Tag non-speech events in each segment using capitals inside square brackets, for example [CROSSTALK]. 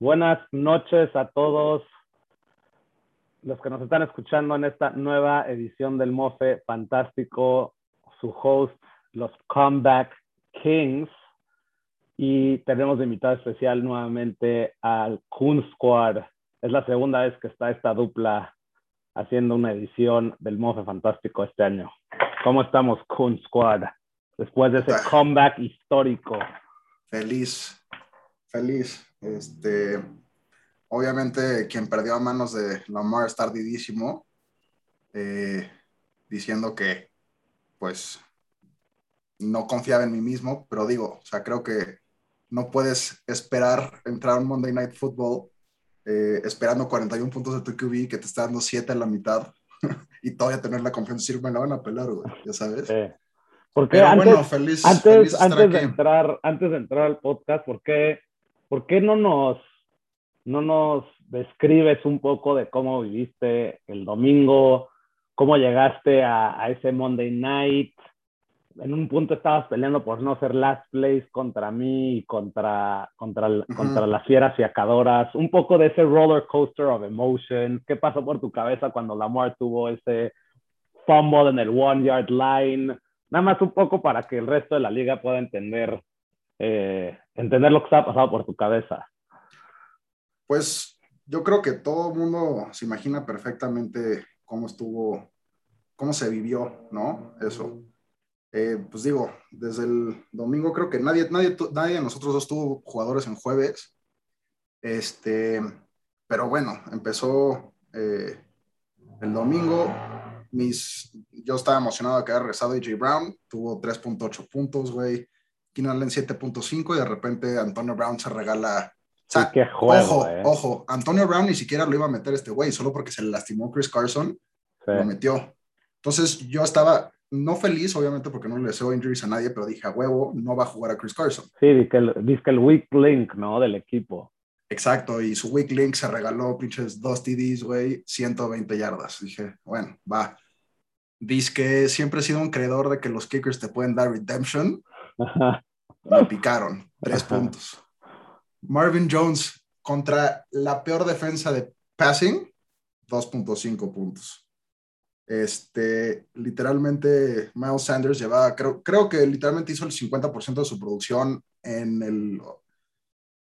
Buenas noches a todos los que nos están escuchando en esta nueva edición del Mofe Fantástico, su host, los Comeback Kings. Y tenemos de invitado especial nuevamente al Kun Squad. Es la segunda vez que está esta dupla haciendo una edición del Mofe Fantástico este año. ¿Cómo estamos, Kun Squad? Después de ese comeback histórico. Feliz, feliz. Este, obviamente, quien perdió a manos de Lamar está ardidísimo, eh, diciendo que, pues, no confiaba en mí mismo, pero digo, o sea, creo que no puedes esperar entrar a un Monday Night Football eh, esperando 41 puntos de tu QB que te está dando 7 en la mitad [LAUGHS] y todavía tener la confianza de decir, me la van a pelar, güey, ya sabes. Porque antes, bueno, feliz, antes, antes de entrar, antes de entrar al podcast, ¿por qué, ¿por qué no nos, no nos describes un poco de cómo viviste el domingo, cómo llegaste a, a ese Monday night? En un punto estabas peleando por no ser last place contra mí y contra, contra, contra las fieras y acadoras. Un poco de ese roller coaster of emotion. ¿Qué pasó por tu cabeza cuando Lamar tuvo ese fumble en el one yard line? Nada más un poco para que el resto de la liga pueda entender, eh, entender lo que está pasando por tu cabeza. Pues yo creo que todo el mundo se imagina perfectamente cómo estuvo, cómo se vivió, ¿no? Eso. Eh, pues digo, desde el domingo creo que nadie, nadie, nadie de nosotros dos tuvo jugadores en jueves. Este, pero bueno, empezó eh, el domingo, mis, yo estaba emocionado de que había regresado AJ Brown, tuvo 3.8 puntos, güey. Keenan Allen 7.5 y de repente Antonio Brown se regala. ojo, eh. ojo, Antonio Brown ni siquiera lo iba a meter este güey, solo porque se le lastimó Chris Carson, lo metió. Entonces yo estaba no feliz, obviamente, porque no le deseo injuries a nadie, pero dije a huevo, no va a jugar a Chris Carson. Sí, dice el, que el weak link, ¿no? Del equipo. Exacto, y su weak link se regaló pinches dos TDs, güey, 120 yardas. Dije, bueno, va. Dice que siempre he sido un creador de que los kickers te pueden dar redemption. Me picaron, tres puntos. Marvin Jones contra la peor defensa de passing, 2.5 puntos. Este, literalmente, Miles Sanders llevaba, creo, creo que literalmente hizo el 50% de su producción en el,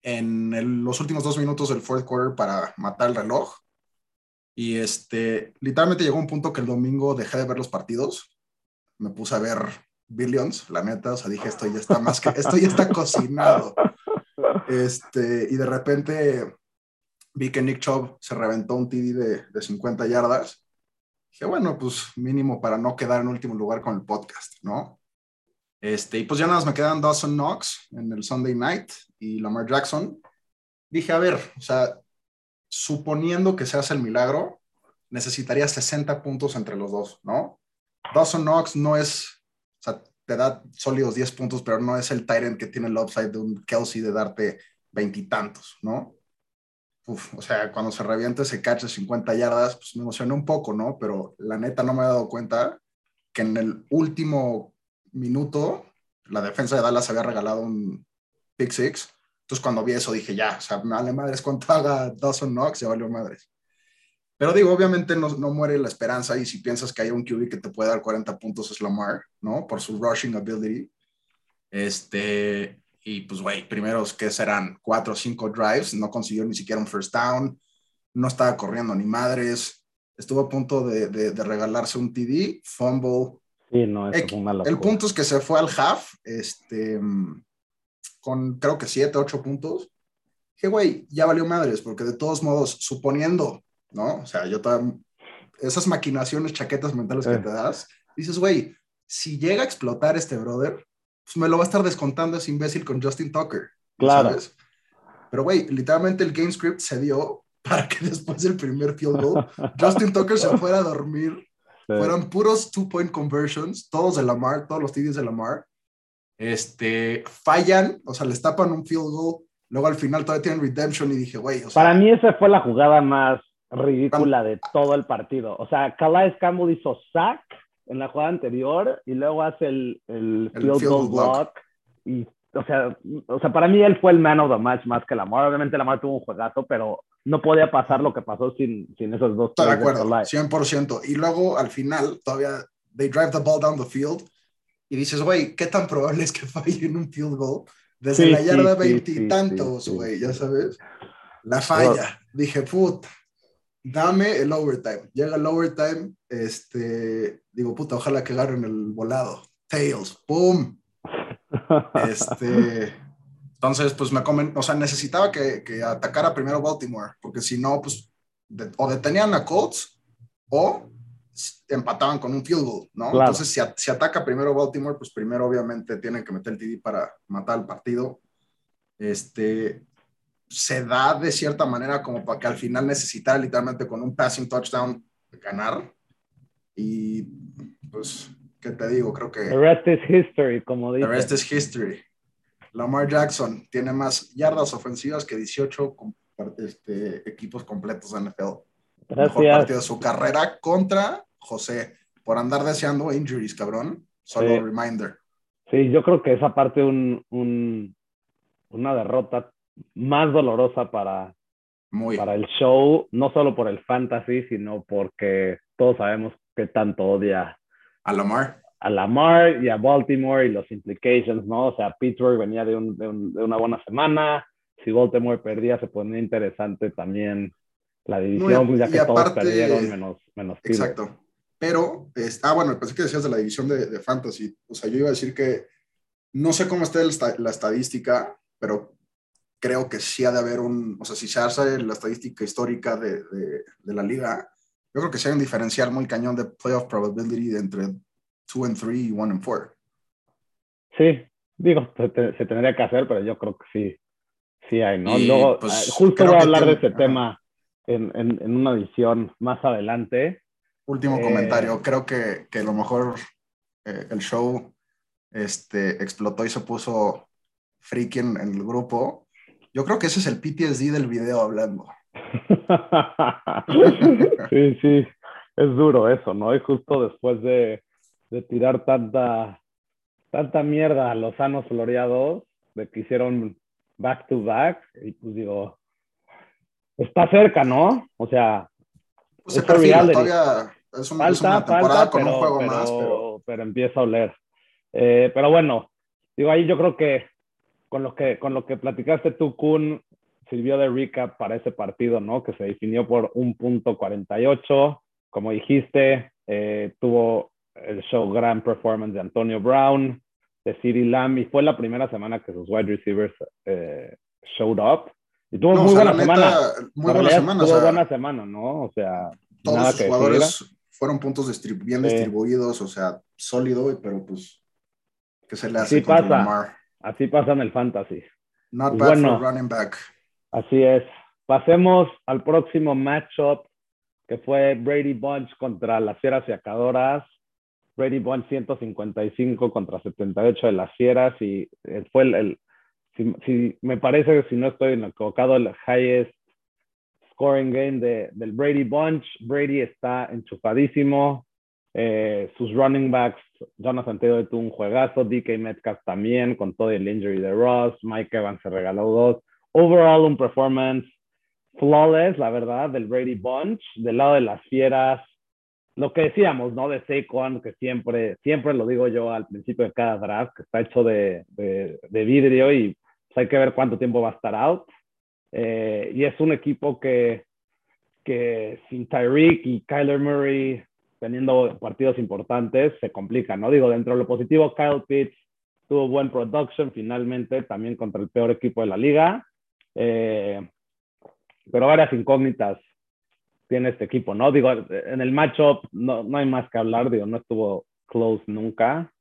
en los últimos dos minutos del fourth quarter para matar el reloj. Y este, literalmente llegó un punto que el domingo dejé de ver los partidos. Me puse a ver Billions, la neta. O sea, dije, esto ya está más que, esto ya está cocinado. Este, y de repente vi que Nick Chubb se reventó un TD de, de 50 yardas. Dije, bueno, pues mínimo para no quedar en último lugar con el podcast, ¿no? Este, y pues ya nada más me quedan Dawson Knox en el Sunday Night y Lamar Jackson, dije, a ver, o sea, suponiendo que se hace el milagro, necesitaría 60 puntos entre los dos, ¿no? Dawson Knox no es, o sea, te da sólidos 10 puntos, pero no es el Tyrant que tiene el upside de un Kelsey de darte veintitantos, ¿no? O sea, cuando se revienta ese catch de 50 yardas, pues me emocionó un poco, ¿no? Pero la neta no me he dado cuenta que en el último minuto la defensa de Dallas había regalado un pick six. Entonces cuando vi eso dije, ya, o sea, me vale madres cuánto [LAUGHS] haga Dawson Knox, ya valió madres. Pero digo, obviamente no, no, muere la esperanza y si piensas que hay un QB que te puede dar 40 puntos es Lamar, ¿no? Por su rushing ability. Este, y pues, güey, primeros que serán cuatro o cinco drives, no consiguió ni siquiera un first down, no estaba corriendo ni madres, estuvo a punto de, de, regalarse un TD, fumble. Sí, no, es El punto es que se fue al half, este, con creo que siete, ocho puntos. Que, güey, ya valió madres, porque de todos modos, suponiendo, ¿no? O sea, yo todavía, esas maquinaciones, chaquetas mentales que te das, dices, güey, si llega a explotar este brother, pues me lo va a estar descontando ese imbécil con Justin Tucker. Claro. Pero, güey, literalmente el game script se dio [LAUGHS] para que después del primer field goal, Justin Tucker se fuera a dormir. Fueron puros two-point conversions, todos de Lamar, todos los TDs de Lamar. Este, fallan, o sea, les tapan un field goal, luego al final todavía tienen redemption y dije, güey, o sea, Para mí esa fue la jugada más ridícula de todo el partido. O sea, Calais Campbell hizo sack en la jugada anterior y luego hace el, el, field, goal block. y o sea, o sea, para mí él fue el man of the match más que Lamar. Obviamente Lamar tuvo un juegazo, pero no podía pasar lo que pasó sin, sin esos dos. Estoy de acuerdo, 100%. Y luego al final, todavía, they drive the ball down the field y dices, güey, ¿qué tan probable es que falle en un field goal? Desde la yarda veintitantos, güey, ya sabes. La falla. Dije, puta, dame el overtime. Llega el overtime, este, digo, puta, ojalá que agarren el volado. Tails, ¡pum! [LAUGHS] Este, entonces, pues me comen, o sea, necesitaba que, que atacara primero Baltimore, porque si no, pues, o detenían a Colts o empataban con un field goal, ¿no? Entonces, si, si, ataca primero Baltimore, pues primero obviamente tienen que meter el TD para matar el partido. Este, se da de cierta manera como para que al final necesitara literalmente con un passing touchdown ganar. Y pues, ¿qué te digo? Creo que... The rest is history, como dice. The rest is history. Lamar Jackson tiene más yardas ofensivas que 18 este, equipos completos de NFL. Gracias. Mejor partido de su carrera contra José por andar deseando injuries, cabrón. Solo reminder. Sí, yo creo que esa parte un, un, una derrota más dolorosa para, para el show, no solo por el fantasy, sino porque todos sabemos que tanto odia a Lamar. A Lamar y a Baltimore y los implications, ¿no? O sea, Pittsburgh venía de, un, de, una buena semana. Si Baltimore perdía, se ponía interesante también la división, ya que todos perdieron menos, menos Exacto. Pero, ah, bueno, pensé que decías de la división de, de, fantasy. O sea, yo iba a decir que no sé cómo está la estadística, pero creo que sí ha de haber un, o sea, si se hace la estadística histórica de, de, la liga, yo creo que sí hay un diferencial muy cañón de playoff probability entre 2 and 3 y 1 and 4. Sí, digo, se, tendría que hacer, pero yo creo que sí, sí hay, ¿no? Luego, pues, ah, justo voy a hablar de ese tema en, en, en, una edición más adelante. Último eh, comentario, creo que, que a lo mejor eh, el show este, explotó y se puso freaky en, en el grupo yo creo que ese es el PTSD del video hablando. [LAUGHS] sí, sí, es duro eso, ¿no? Y justo después de, de tirar tanta, tanta mierda a los sanos floreados, de que hicieron back to back, y pues digo, está cerca, ¿no? O sea, pues se perfila, todavía es, una, falta, temporada con un juego más, pero... pero empieza a oler. Eh, pero bueno, digo, ahí yo creo que con lo que, con lo que platicaste tú, Kun, sirvió de recap para ese partido, ¿no? Que se definió por un punto 48. Como dijiste, eh, tuvo el show gran performance de Antonio Brown, de CeeDee Lamb, y fue la primera semana que sus wide recievers eh, showed up. Y tuvo muy buena semana. Muy buena semana. Tuvo buena semana, ¿no? O sea, todos los jugadores fueron puntos bien distribuidos, o sea, sólido, pero pues, ¿qué se le hace sí pasa. Así pasa en el fantasy. Not bad bueno, for running back. Así es. Pasemos al próximo matchup que fue Brady Bunch contra las Fieras Yacadoras. Brady Bunch 155 contra 78 de las Fieras y eh, fue el, si, me parece que si no estoy equivocado, el highest scoring game de, del Brady Bunch. Brady está enchufadísimo. Eh, sus running backs, Jonathan Taylor tuvo un juegazo, DK Metcalf también, con todo el injury de Ross, Mike Evans se regaló dos. Overall, un performance flawless, la verdad, del Brady Bunch, del lado de las fieras. Lo que decíamos, ¿no? De Saquon, que siempre, siempre lo digo yo al principio de cada draft, que está hecho de, de, vidrio y pues, hay que ver cuánto tiempo va a estar out. Eh, y es un equipo que, que sin Tyreek y Kyler Murray teniendo partidos importantes, se complica, ¿no? Digo, dentro de lo positivo, Kyle Pitts tuvo buen production finalmente, también contra el peor equipo de la liga. Eh, pero varias incógnitas tiene este equipo, ¿no? Digo, en el matchup no, no hay más que hablar, digo, no estuvo close nunca.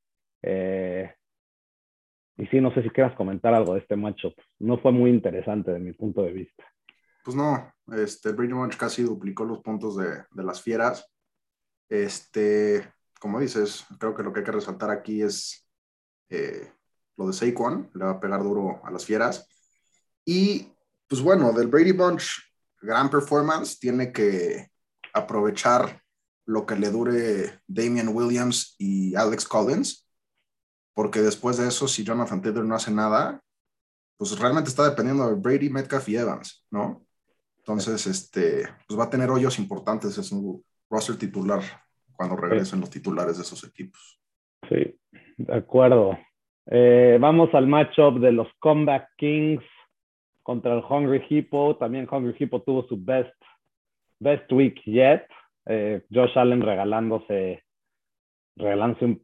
Eh, y sí, no sé si quieras comentar algo de este matchup. No fue muy interesante de mi punto de vista. Pues no, este, casi duplicó los puntos de, de las fieras. Este, como dices, creo que lo que hay que resaltar aquí es eh, lo de Saquon, le va a pegar duro a las fieras. Y pues bueno, del Brady Bunch, gran performance, tiene que aprovechar lo que le dure Damian Williams y Alex Collins, porque después de eso, si Jonathan Taylor no hace nada, pues realmente está dependiendo de Brady, Metcalf y Evans, ¿no? Entonces, este, pues va a tener hoyos importantes en su roster titular cuando regresen los titulares de esos equipos. Sí, de acuerdo. Eh, vamos al matchup de los Comeback Kings contra el Hungry Hippo. También Hungry Hippo tuvo su best, best week yet. Eh, Josh Allen regalándose, regalándose un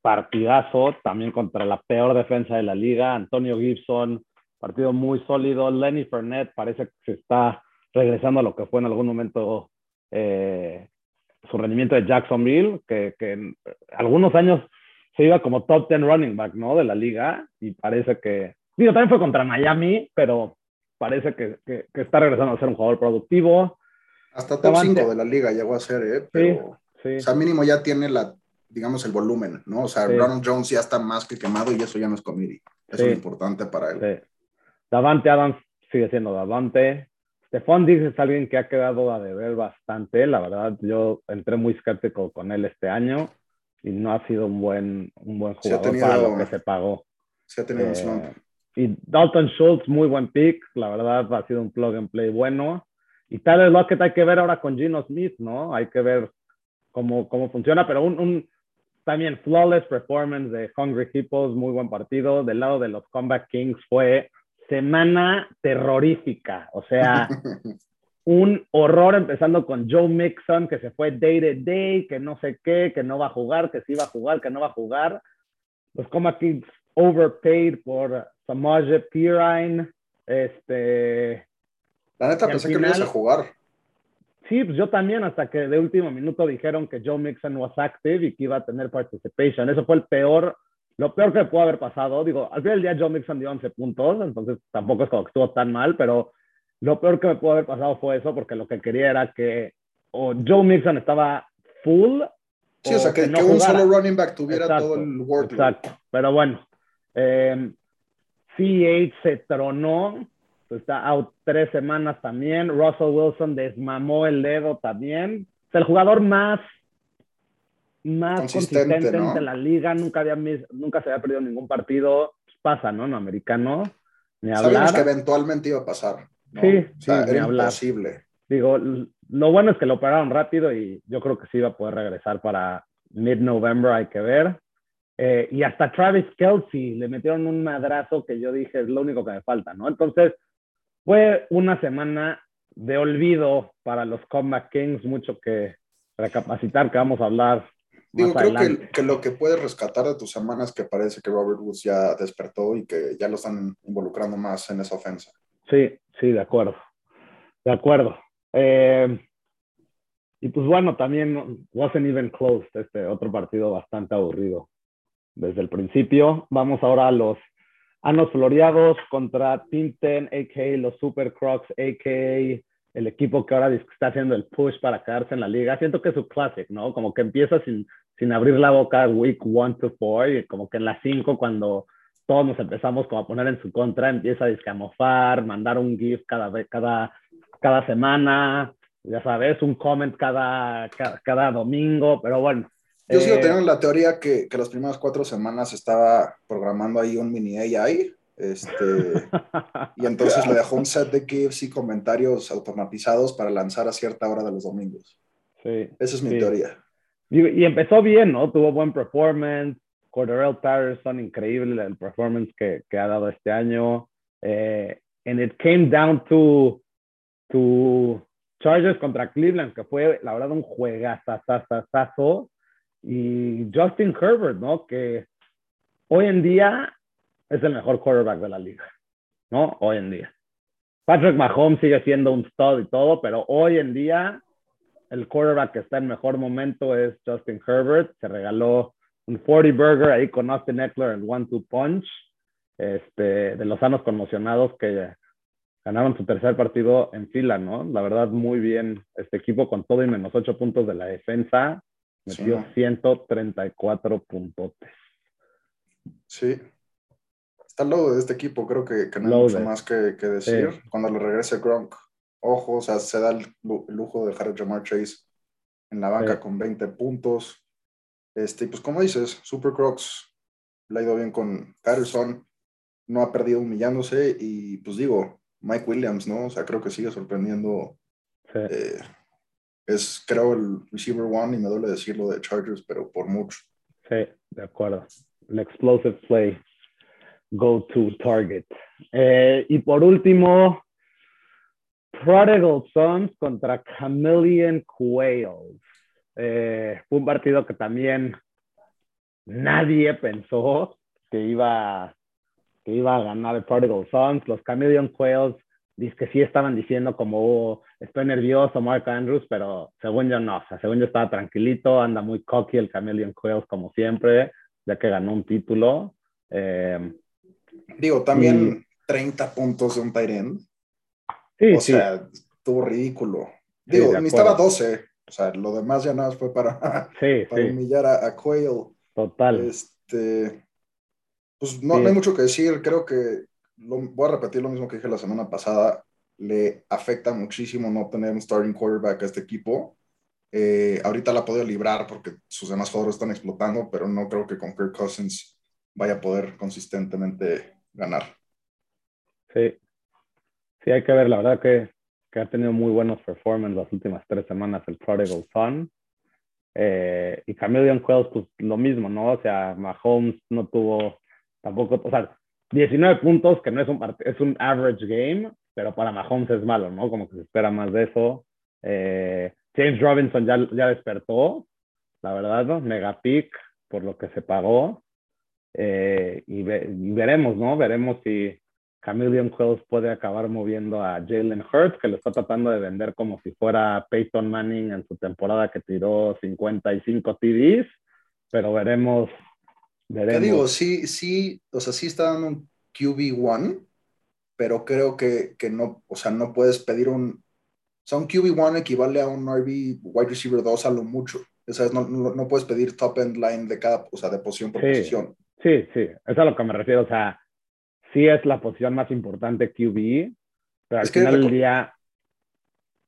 partidazo también contra la peor defensa de la liga. Antonio Gibson, partido muy sólido. Lenny Fournette parece que se está regresando a lo que fue en algún momento eh, su rendimiento de Jacksonville, que, que en algunos años se iba como top 10 running back, ¿no? De la liga y parece que, digo, también fue contra Miami, pero parece que, que, está regresando a ser un jugador productivo. Hasta top 5 de la liga llegó a ser, ¿eh? Pero, sí, O sea, mínimo ya tiene la, digamos, el volumen, ¿no? O sea, Ronald Jones ya está más que quemado y eso ya no es comedy. Eso es importante para él. Davante Adams sigue siendo Davante. Stephon Diggs es alguien que ha quedado a deber bastante. La verdad, yo entré muy escéptico con él este año y no ha sido un buen, un buen jugador para lo que se pagó. Se ha tenido eh, y Dalton Schultz, muy buen pick. La verdad, ha sido un plug and play bueno. Y tal vez lo que hay que ver ahora con Gino Smith, ¿no? Hay que ver cómo, cómo funciona, pero un, un también flawless performance de Hungry Hippos, muy buen partido. Del lado de los Comeback Kings fue semana terrorífica, o sea, [LAUGHS] un horror empezando con Joe Mixon, que se fue day to day, que no sé qué, que no va a jugar, que sí va a jugar, que no va a jugar. Los Coma Kings overpaid por Samaje Pirine. Este. La neta pensé que no ibas a jugar. Sí, pues yo también, hasta que de último minuto dijeron que Joe Mixon was active y que iba a tener participation. Eso fue el peor lo peor que pudo haber pasado, digo, al final del día Joe Mixon dio 11 puntos, entonces tampoco es como que estuvo tan mal, pero lo peor que me pudo haber pasado fue eso, porque lo que quería era que o Joe Mixon estaba full. Sí, o, sea, que, un solo running back tuviera todo el workload. Exacto, pero bueno, eh, CH se tronó, está out tres semanas también. Russell Wilson desmamó el dedo también. Es el jugador más más consistente, en la liga, nunca, había, nunca se había perdido ningún partido. Pues pasa, ¿no? No americano. Ni Sabíamos que eventualmente iba a pasar. Sí, sí, era imposible. Digo, lo bueno es que lo operaron rápido y yo creo que sí iba a poder regresar para mid-November, hay que ver. Eh, y hasta Travis Kelsey le metieron un madrazo que yo dije es lo único que me falta, ¿no? Entonces, fue una semana de olvido para los Comeback Kings, mucho que recapacitar, que vamos a hablar Digo, creo que, que, lo que puedes rescatar de tus semanas es que parece que Robert Woods ya despertó y que ya lo están involucrando más en esa ofensa. Sí, sí, de acuerdo. De acuerdo. Eh, y pues bueno, también wasn't even close este otro partido bastante aburrido desde el principio. Vamos ahora a los Anos Floreados contra Team Ten, a.k.a. los Super Crocs, a.k.a el equipo que ahora está haciendo el push para quedarse en la liga. Siento que es su classic, ¿no? Como que empieza sin, sin abrir la boca week one to four y como que en las cinco cuando todos nos empezamos como a poner en su contra, empieza a discamofar, mandar un GIF cada, cada, cada semana, ya sabes, un comment cada, cada, domingo, pero bueno. Yo sigo eh, teniendo la teoría que, que las primeras cuatro semanas estaba programando ahí un mini AI este, [LAUGHS] y entonces le dejó un set de GIFs y comentarios automatizados para lanzar a cierta hora de los domingos. Sí. Esa es mi teoría. Y, empezó bien, ¿no? Tuvo buen performance. Cordarrelle Patterson, increíble el performance que, que ha dado este año. Eh, and it came down to, to Chargers contra Cleveland, que fue, la verdad, un juegazazazazo. Y Justin Herbert, ¿no? Que hoy en día es el mejor quarterback de la liga, ¿no? Hoy en día. Patrick Mahomes sigue siendo un stud y todo, pero hoy en día el quarterback que está en mejor momento es Justin Herbert. Se regaló un 40 burger ahí con Austin Eckler en One Two Punch. Este, de los sanos conmocionados que ganaron su tercer partido en fila, ¿no? La verdad, muy bien este equipo con todo y menos 8 puntos de la defensa. Metió 134 puntotes. Sí, está low de este equipo, creo que, que no hay mucho más que, decir. Cuando le regrese Gronk, ojo, o sea, se da el, lujo de dejar a Jamar Chase en la banca con 20 puntos. Este, pues como dices, Super Crocs le ha ido bien con Patterson, no ha perdido humillándose y pues digo, Mike Williams, ¿no? O sea, creo que sigue sorprendiendo. Eh, es, creo, el receiver one y me duele decirlo de Chargers, pero por mucho. Sí, de acuerdo. El explosive play, go to target. Eh, y por último, Prodigal Sons contra Chameleon Quails. Eh, fue un partido que también nadie pensó que iba, que iba a ganar el Prodigal Sons. Los Chameleon Quails dice que sí estaban diciendo como oh, estoy nervioso Mark Andrews, pero según yo no, o sea, según yo estaba tranquilito, anda muy cocky el Chameleon Quails como siempre, ya que ganó un título. Eh, Digo, también 30 puntos de un tight end. Sí, o sea, estuvo ridículo. Digo, ni estaba 12, o sea, lo demás ya nada más fue para, [LAUGHS] [LAUGHS] para humillar a, a, Quail. Total. Este, pues no, no hay mucho que decir, creo que voy a repetir lo mismo que dije la semana pasada, le afecta muchísimo no tener un starting quarterback a este equipo. Eh, ahorita la ha podido librar porque sus demás jugadores están explotando, pero no creo que con Kirk Cousins vaya a poder consistentemente ganar. Sí, sí, hay que ver, la verdad que, que ha tenido muy buenos performances las últimas tres semanas el Prodigal Son. Eh, y Chameleon Quells, pues lo mismo, ¿no? O sea, Mahomes no tuvo tampoco, o sea, 19 puntos, que no es un, es un average game, pero para Mahomes es malo, ¿no? Como que se espera más de eso. Eh, James Robinson ya, ya despertó, la verdad, ¿no? Mega pick por lo que se pagó. Eh, y, veremos, ¿no? Veremos si Chameleon Quells puede acabar moviendo a Jalen Hurts, que lo está tratando de vender como si fuera Peyton Manning en su temporada que tiró 55 TDs, pero veremos te digo, sí, sí, o sea, sí está dando un QB1, pero creo que, que, no, o sea, no puedes pedir un, o sea, un QB1 equivale a un RB wide receiver 2 a lo mucho. O sea, no, no, puedes pedir top end line de cada, o sea, de posición por posición. Sí, sí, eso es a lo que me refiero. O sea, sí es la posición más importante QB, pero al final del día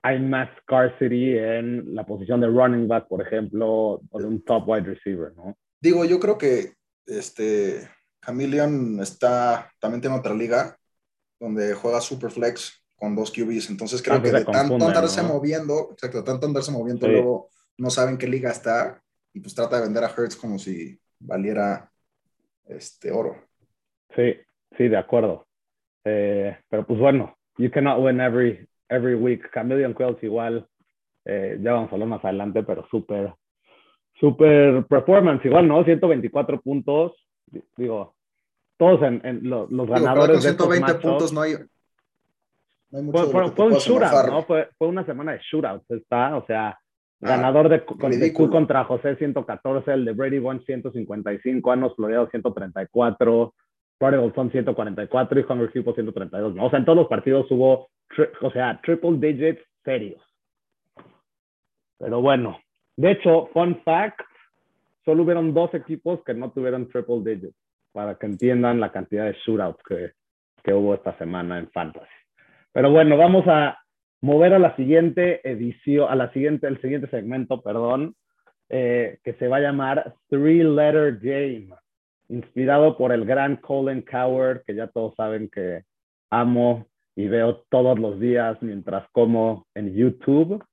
hay más scarcity en la posición de running back, por ejemplo, o de un top wide receiver, ¿no? Digo, yo creo que este, Chameleon está, también tiene otra liga donde juega Superflex con dos QBs, entonces creo que de tanto andarse moviendo, exacto, tanto andarse moviendo, luego no saben qué liga está y pues trata de vender a Hertz como si valiera este oro. Sí, sí, de acuerdo. Eh, pero pues bueno, you cannot win every, every week. Chameleon Quells igual, eh, ya vamos a hablar más adelante, pero súper super performance, igual, ¿no? 124 puntos. Digo, todos en, los, ganadores de 120 puntos no hay. No hay mucho fue, fue, un shootout, ¿no? Fue, fue, una semana de shootouts, está, o sea, ah, ganador de, de Q contra José 114, el de Brady One 155, Anos Florido 134, Prodigal son 144 y Hunger People 132, ¿no? O sea, en todos los partidos hubo, o sea, triple digits serios. Pero bueno, de hecho, fun fact, solo hubieron dos equipos que no tuvieron triple digits, para que entiendan la cantidad de shootouts que, que hubo esta semana en Fantasy. Pero bueno, vamos a mover a la siguiente edición, a la siguiente, el siguiente segmento, perdón, eh, que se va a llamar Three Letter Game, inspirado por el gran Colin Coward, que ya todos saben que amo y veo todos los días mientras como en YouTube.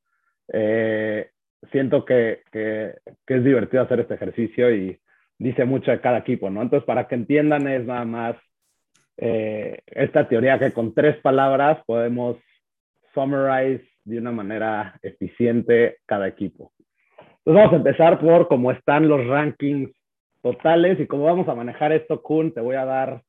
Eh, siento que, que, es divertido hacer este ejercicio y dice mucho de cada equipo, ¿no? Entonces, para que entiendan, es nada más eh, esta teoría que con tres palabras podemos summarize de una manera eficiente cada equipo. Entonces, vamos a empezar por cómo están los rankings totales y cómo vamos a manejar esto, Kun, te voy a dar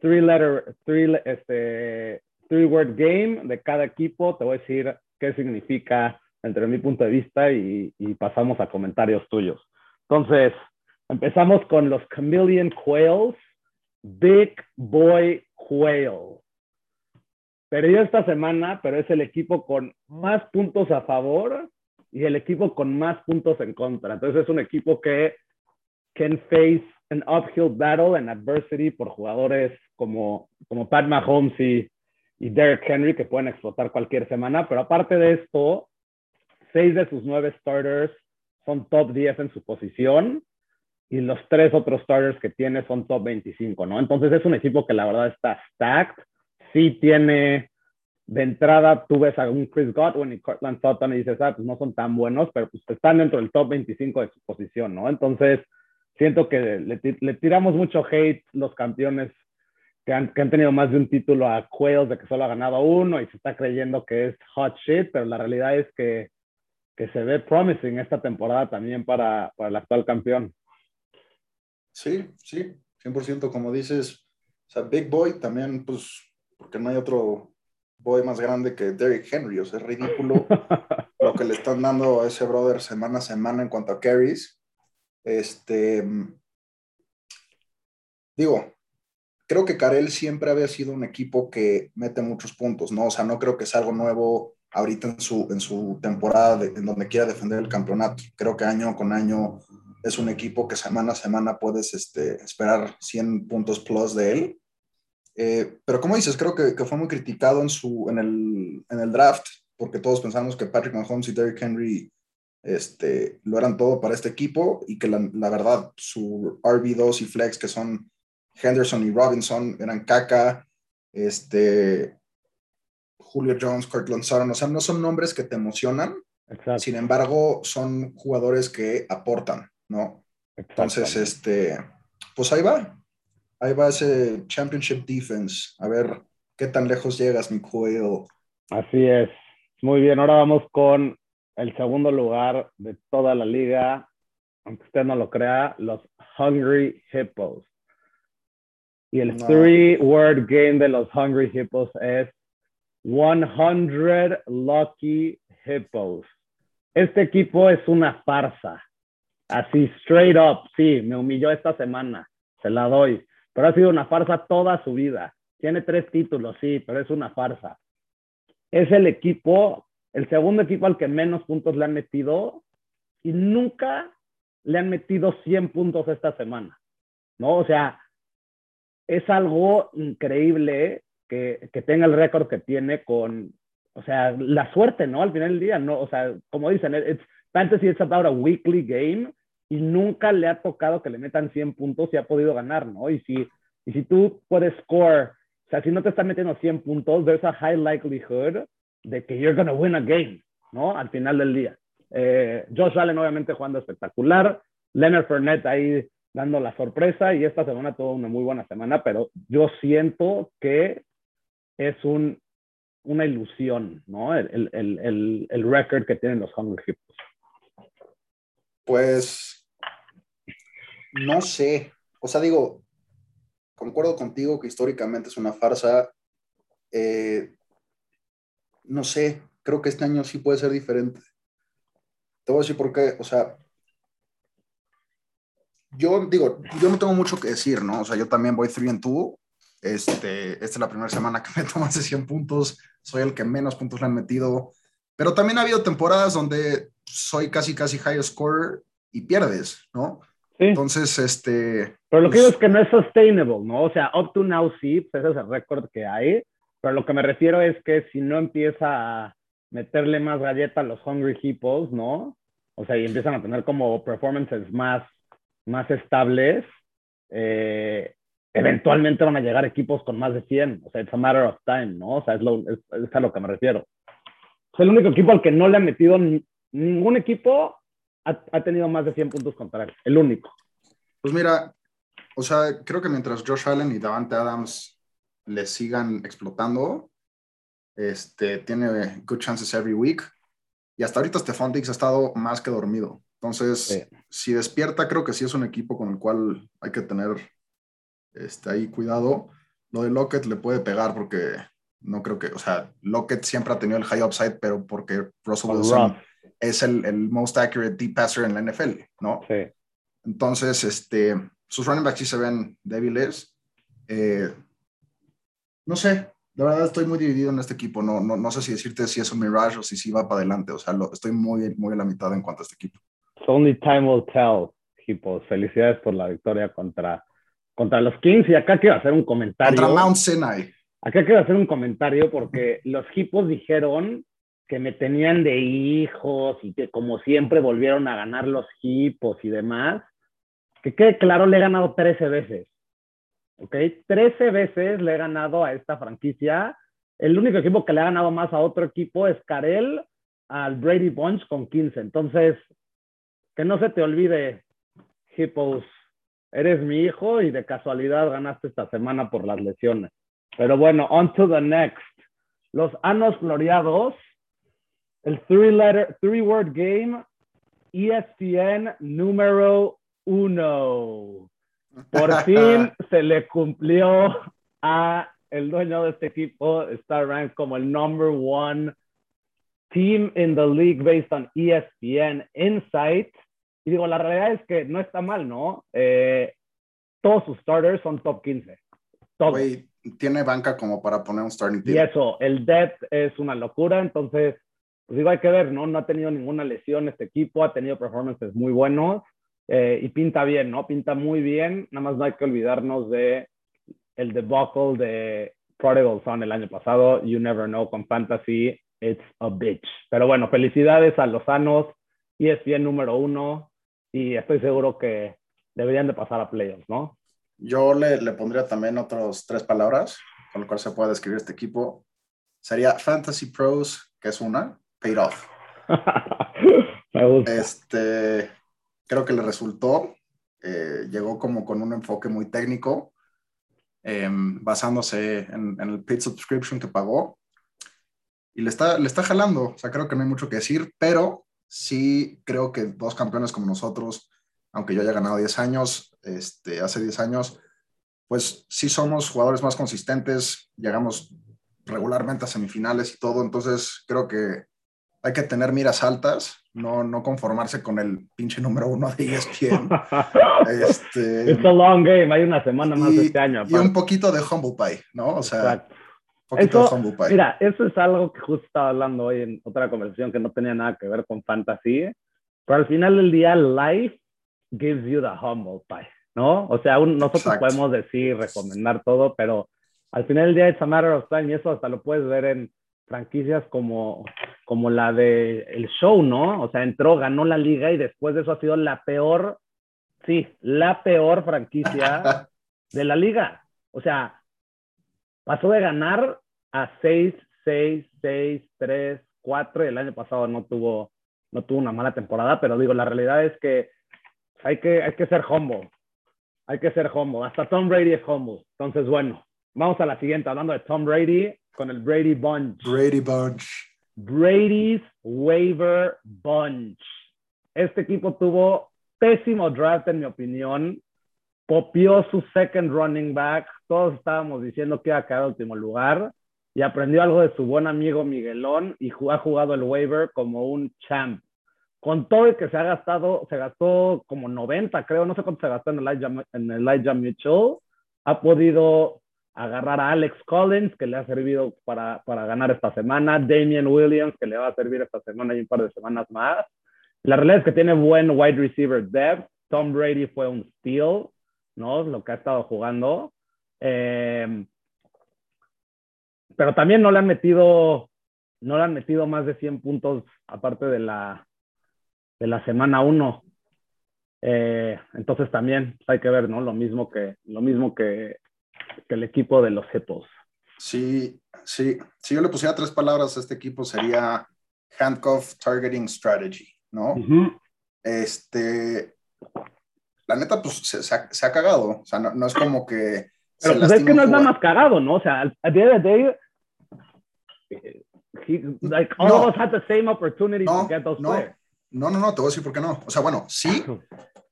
three letter, three, este, three word game de cada equipo, te voy a decir qué significa entre mi punto de vista y, pasamos a comentarios tuyos. Entonces, empezamos con los Chameleon Quails. Big Boy Quail. Perdió esta semana, pero es el equipo con más puntos a favor y el equipo con más puntos en contra. Entonces es un equipo que can face an uphill battle and adversity por jugadores como, como Pat Mahomes y, y Derek Henry que pueden explotar cualquier semana. Pero aparte de esto, seis de sus nueve starters son top 10 en su posición. y los tres otros starters que tiene son top 25, ¿no? Entonces es un equipo que la verdad está stacked, sí tiene de entrada tú ves a un Chris Godwin y Cortland Sutton y dices, ah, pues no son tan buenos, pero pues están dentro del top 25 de su posición, ¿no? Entonces, siento que le, tiramos mucho hate los campeones que han, que han, tenido más de un título a Quails de que solo ha ganado uno y se está creyendo que es hot shit, pero la realidad es que, que se ve promising esta temporada también para, para el actual campeón. Sí, sí, 100% como dices, o sea, Big Boy también, pues, porque no hay otro boy más grande que Derrick Henry, o sea, es ridículo [LAUGHS] lo que le están dando a ese brother semana a semana en cuanto a carries. Este, digo, creo que Carell siempre había sido un equipo que mete muchos puntos, ¿no? O sea, no creo que sea algo nuevo ahorita en su, en su temporada en donde quiera defender el campeonato. Creo que año con año es un equipo que semana a semana puedes este, esperar 100 puntos plus de él. Eh, pero como dices, creo que, que, fue muy criticado en, su, en, el, en el draft, porque todos pensamos que Patrick Mahomes y Derrick Henry este, lo eran todo para este equipo y que la, la verdad su RB2 y flex, que son Henderson y Robinson, eran caca. Este, Julio Jones, Cortland Sutton, o sea, no son nombres que te emocionan, sin embargo, son jugadores que aportan, ¿no? Entonces, este, pues ahí va, ahí va ese Championship Defense. A ver qué tan lejos llegas, mi Así es. Muy bien, ahora vamos con el segundo lugar de toda la liga, aunque usted no lo crea, los Hungry Hippos. Y el three-word game de los Hungry Hippos es 100 Lucky Hippos. Este equipo es una farsa. Así, straight up, sí, me humilló esta semana, se la doy pero ha sido una farsa toda su vida. Tiene tres títulos, sí, pero es una farsa. Es el equipo, el segundo equipo al que menos puntos le han metido y nunca le han metido 100 puntos esta semana, ¿no? O sea, es algo increíble que, que tenga el récord que tiene con, o sea, la suerte, ¿no? Al final del día, ¿no? O sea, como dicen, it's, fantasy is about a weekly game y nunca le ha tocado que le metan 100 puntos y ha podido ganar, ¿no? Y si, y si tú puedes score, o sea, si no te están metiendo 100 puntos, there's a high likelihood de que you're to win a game, ¿no? Al final del día. Eh, Josh Allen obviamente jugando espectacular, Leonard Fournette ahí dando la sorpresa y esta semana tuvo una muy buena semana, pero yo siento que es un, una ilusión, ¿no? El, el, el, el record que tienen los Hungry Hippos. Pues no sé. O sea, digo, concuerdo contigo que históricamente es una farsa. Eh, no sé, creo que este año sí puede ser diferente. Te voy a decir por qué. O sea, yo digo, yo no tengo mucho que decir, ¿no? O sea, yo también voy 3 en 2. Este, esta es la primera semana que [LAUGHS] me tomas de 100 puntos. Soy el que menos puntos le han metido. Pero también ha habido temporadas donde soy casi, casi high scorer y pierdes, ¿no? Sí. Entonces, este... Pero lo que digo pues es que no es sustainable, ¿no? O sea, up to now sí, pues ese es el récord que hay, pero lo que me refiero es que si no empieza a meterle más galleta a los Hungry Hippos, ¿no? O sea, y empiezan a tener como performances más, más estables, eh, eventualmente van a llegar equipos con más de 100. O sea, it's a matter of time, ¿no? O sea, es, lo, es, es a lo que me refiero. Es el único equipo al que no le han metido ningún equipo ha, tenido más de 100 puntos contra él, el único. Pues mira, o sea, creo que mientras Josh Allen y Davante Adams le sigan explotando, este, tiene good chances every week. Y hasta ahorita Stephon Diggs ha estado más que dormido. Entonces, si despierta, creo que sí es un equipo con el cual hay que tener este, ahí cuidado. Lo de Lockett le puede pegar porque no creo que, o sea, Lockett siempre ha tenido el high upside, pero porque Russell Wilson es el, el, most accurate deep passer en la NFL, ¿no? Sí. Entonces, este, sus running backs sí se ven débiles. Eh, no sé, la verdad estoy muy dividido en este equipo. No, no, no sé si decirte si es un mirage o si sí va para adelante. O sea, lo, estoy muy, muy a la mitad en cuanto a este equipo. only time will tell, equipos. Felicidades por la victoria contra, contra los Kings. Y acá quiero hacer un comentario. Contra Mount Sinai. Acá quiero hacer un comentario porque [LAUGHS] los hipos dijeron que me tenían de hijos y que como siempre volvieron a ganar los hipos y demás. que quede claro, le he ganado 13 veces. ¿Ok? 13 veces le he ganado a esta franquicia. El único equipo que le ha ganado más a otro equipo es Karel al Brady Bunch con 15. Entonces, que no se te olvide, Hippos, eres mi hijo y de casualidad ganaste esta semana por las lesiones. Pero bueno, on to the next. Los Anos Gloriados, el three-letter, three-word game, ESPN número uno. Por [LAUGHS] fin se le cumplió a el dueño de este equipo, está ranked como el number one team in the league based on ESPN Insight. Y digo, la realidad es que no está mal, ¿no? Eh, todos sus starters son top 15. Todos. tiene banca como para poner un starting team. Y eso, el depth es una locura, entonces, pues digo, hay que ver, ¿no? No ha tenido ninguna lesión este equipo, ha tenido performances muy buenos eh, y pinta bien, ¿no? Pinta muy bien, nada más no hay que olvidarnos de el debacle de Prodigal Son el año pasado, You Never Know con Fantasy, It's a Bitch. Pero bueno, felicidades a los sanos, ESPN número uno, y estoy seguro que deberían de pasar a playoffs, ¿no? Yo le, le pondría también otras tres palabras con las cuales se puede describir este equipo. Sería Fantasy Pros, que es una, paid off. [LAUGHS] Me gusta. Este, creo que le resultó. Eh, llegó como con un enfoque muy técnico, em, basándose en, en, el paid subscription que pagó. Y le está, le está jalando. O sea, creo que no hay mucho que decir, pero sí creo que dos campeones como nosotros, aunque yo haya ganado 10 años, este, hace 10 años, pues sí somos jugadores más consistentes, llegamos regularmente a semifinales y todo, entonces creo que hay que tener miras altas, no, no conformarse con el pinche número uno de ESPN. [LAUGHS] este, It's a long game, hay una semana más este año. Y un poquito de humble pie, ¿no? O sea, Mira, eso es algo que justo estaba hablando hoy en otra conversación que no tenía nada que ver con fantasy, pero al final del día, life gives you the humble pie, ¿no? O sea, nosotros podemos decir, recomendar todo, pero al final del día es a matter of time y eso hasta lo puedes ver en franquicias como, como la de el show, ¿no? O sea, entró, ganó la liga y después de eso ha sido la peor, sí, la peor franquicia [LAUGHS] de la liga. O sea, pasó de ganar a 6, 6, 6, 3, 4 y el año pasado no tuvo, no tuvo una mala temporada, pero digo, la realidad es que hay que, hay que ser humble. Hay que ser humble. Hasta Tom Brady es humble. Entonces, bueno, vamos a la siguiente, hablando de Tom Brady con el Brady Bunch. Brady Bunch. Brady's Waiver Bunch. Este equipo tuvo pésimo draft, en mi opinión. Popió su second running back. Todos estábamos diciendo que iba a quedar último lugar y aprendió algo de su buen amigo Miguelón y ha jugado el waiver como un champ. Con todo el que se ha gastado, se gastó como 90, creo, no sé cuánto se gastó en Elijah, en Elijah Mitchell, ha podido agarrar a Alex Collins, que le ha servido para, para ganar esta semana, Damian Williams, que le va a servir esta semana y un par de semanas más. La realidad es que tiene buen wide receiver depth. Tom Brady fue un steal, ¿no? Lo que ha estado jugando. Eh, pero también no le han metido, no le han metido más de 100 puntos aparte de la, de la semana 1. Eh, entonces también hay que ver, ¿no? Lo mismo que, lo mismo que, que el equipo de los Cepos. Sí, sí. Si yo le pusiera tres palabras a este equipo sería handcuff targeting strategy, ¿no? Este, la neta, pues se, se, ha, cagado. O sea, no, no es como que. Pero pues es que no es nada más cagado, ¿no? O sea, al día de hoy, like all no, of us had the same opportunity no, to get those no, players. No, no, no, te voy a decir por qué no. O sea, bueno, sí,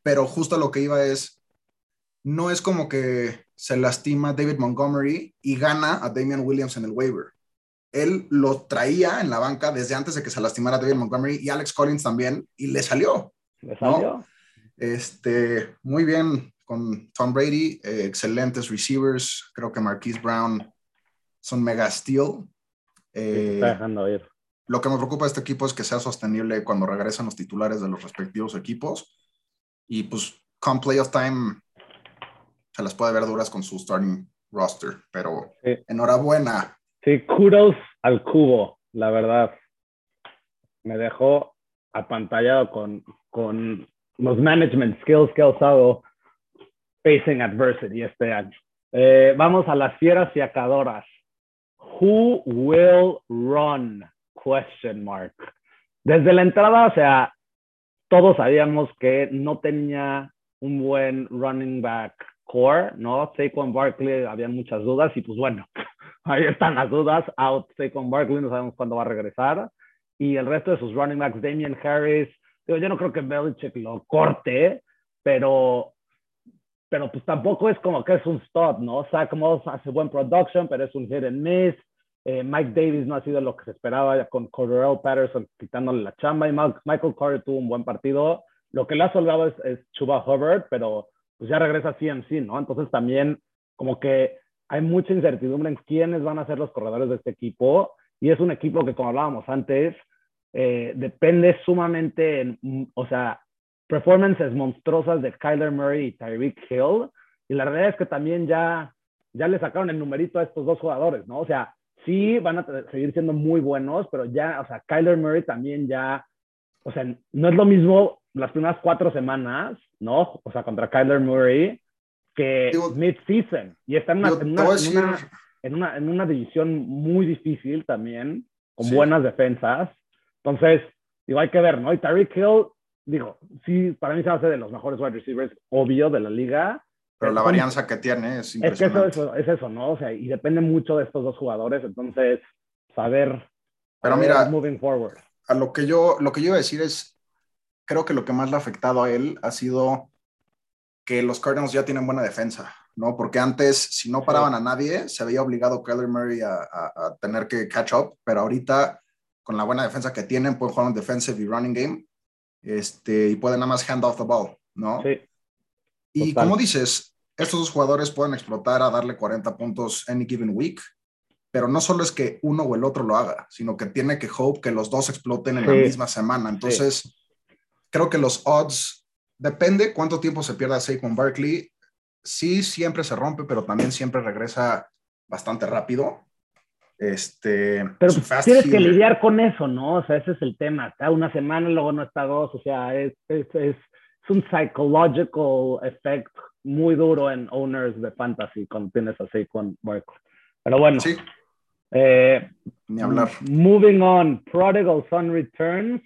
pero justo lo que iba es, no es como que se lastima David Montgomery y gana a Damian Williams en el waiver. Él lo traía en la banca desde antes de que se lastimara David Montgomery y Alex Collins también, y le salió. Le salió. Este, muy bien con Tom Brady, eh, excelentes receivers. Creo que Marquise Brown son mega steal. Eh, está dejando ir. Lo que me preocupa de este equipo es que sea sostenible cuando regresan los titulares de los respectivos equipos. Y pues, con playoff time, se las puede ver duras con su starting roster. Pero enhorabuena. Sí, kudos al cubo, la verdad. Me dejó apantallado con, con los management skills que ha usado facing adversity este año. Eh, vamos a las fieras y acadoras. Who will run? Question mark. Desde la entrada, o sea, todos sabíamos que no tenía un buen running back core, ¿no? Saquon Barkley, había muchas dudas y pues bueno, [LAUGHS] ahí están las dudas. Out Saquon Barkley, no sabemos cuándo va a regresar. Y el resto de sus running backs, Damian Harris, yo no creo que Belichick lo corte, pero pero pues tampoco es como que es un stop, ¿no? Zach Moss hace buen production, pero es un hit and miss. Eh, Mike Davis no ha sido lo que se esperaba con Cordero Patterson quitándole la chamba y Michael Carter tuvo un buen partido. Lo que le ha salvado es, es Chuba Hubbard, pero pues ya regresa CMC, ¿no? Entonces también como que hay mucha incertidumbre en quiénes van a ser los corredores de este equipo y es un equipo que como hablábamos antes, eh, depende sumamente, en, o sea, performances monstruosas de Kyler Murray y Tyreek Hill. Y la realidad es que también ya, ya le sacaron el numerito a estos dos jugadores, ¿no? O sea, sí van a seguir siendo muy buenos, pero ya, o sea, Kyler Murray también ya, o sea, no es lo mismo las primeras cuatro semanas, ¿no? O sea, contra Kyler Murray que mid-season. Y está en una, en, una, en, una, división muy difícil también, con buenas defensas. Entonces, digo, hay que ver, ¿no? Y Tyreek Hill digo, sí, para mí se hace de los mejores wide receivers, obvio, de la liga. Pero la varianza que tiene es impresionante. Es que eso, es eso, ¿no? O sea, y depende mucho de estos dos jugadores, entonces, saber. Pero mira, moving forward. A lo que yo, lo que yo iba a decir es, creo que lo que más le ha afectado a él ha sido que los Cardinals ya tienen buena defensa, ¿no? Porque antes, si no paraban a nadie, se veía obligado Kyler Murray a, a, tener que catch up, pero ahorita, con la buena defensa que tienen, pueden jugar un defensive y running game este, y pueden nada más hand off the ball, ¿no? Sí. Y como dices, estos dos jugadores pueden explotar a darle 40 puntos any given week, pero no solo es que uno o el otro lo haga, sino que tiene que hope que los dos exploten en la misma semana. Entonces, creo que los odds, depende cuánto tiempo se pierda Saquon Barkley, sí siempre se rompe, pero también siempre regresa bastante rápido. Este, pero tienes que lidiar con eso, ¿no? O sea, ese es el tema. Está una semana, luego no está dos. O sea, es, es, es, un psychological effect muy duro en owners de fantasy cuando tienes así con Barkley. Pero bueno. Sí. Eh, Ni hablar. Moving on. Prodigal Son returns.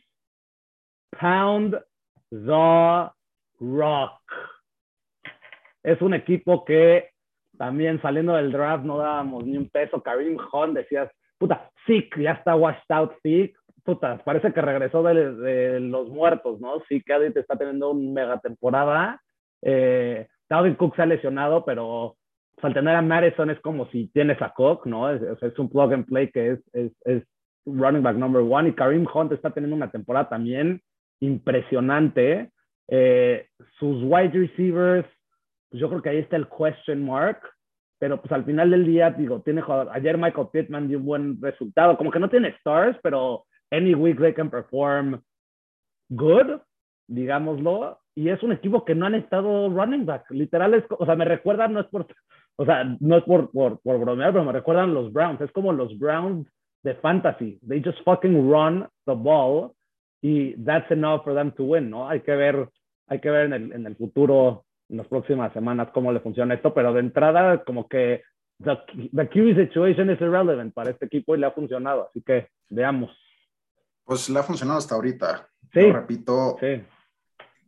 Pound the Rock. Es un equipo que también saliendo del draft no dábamos ni un peso. Karim Hunt decías, puta, Zeke, ya está washed out Zeke. Puta, parece que regresó de, los muertos, ¿no? Sí, ahorita está teniendo una mega temporada. Eh, Cook se ha lesionado, pero al tener a Madison es como si tienes a Cook, ¿no? Es, es un plug and play que es, running back number one. Y Karim Hunt está teniendo una temporada también impresionante. Eh, sus wide receivers pues yo creo que ahí está el question mark, pero pues al final del día, digo, tiene ayer Michael Pittman dio un buen resultado, como que no tiene stars, pero any week they can perform good, digámoslo, y es un equipo que no han estado running back, literal, es, o sea, me recuerdan, no es por, o sea, no es por, por bromear, pero me recuerdan los Browns, es como los Browns de fantasy, they just fucking run the ball, y that's enough for them to win, ¿no? Hay que ver, hay que ver en el, en el futuro en las próximas semanas cómo le funciona esto, pero de entrada como que the, the QB situation is irrelevant para este equipo y le ha funcionado, así que veamos. Pues le ha funcionado hasta ahorita. Sí. repito. Sí.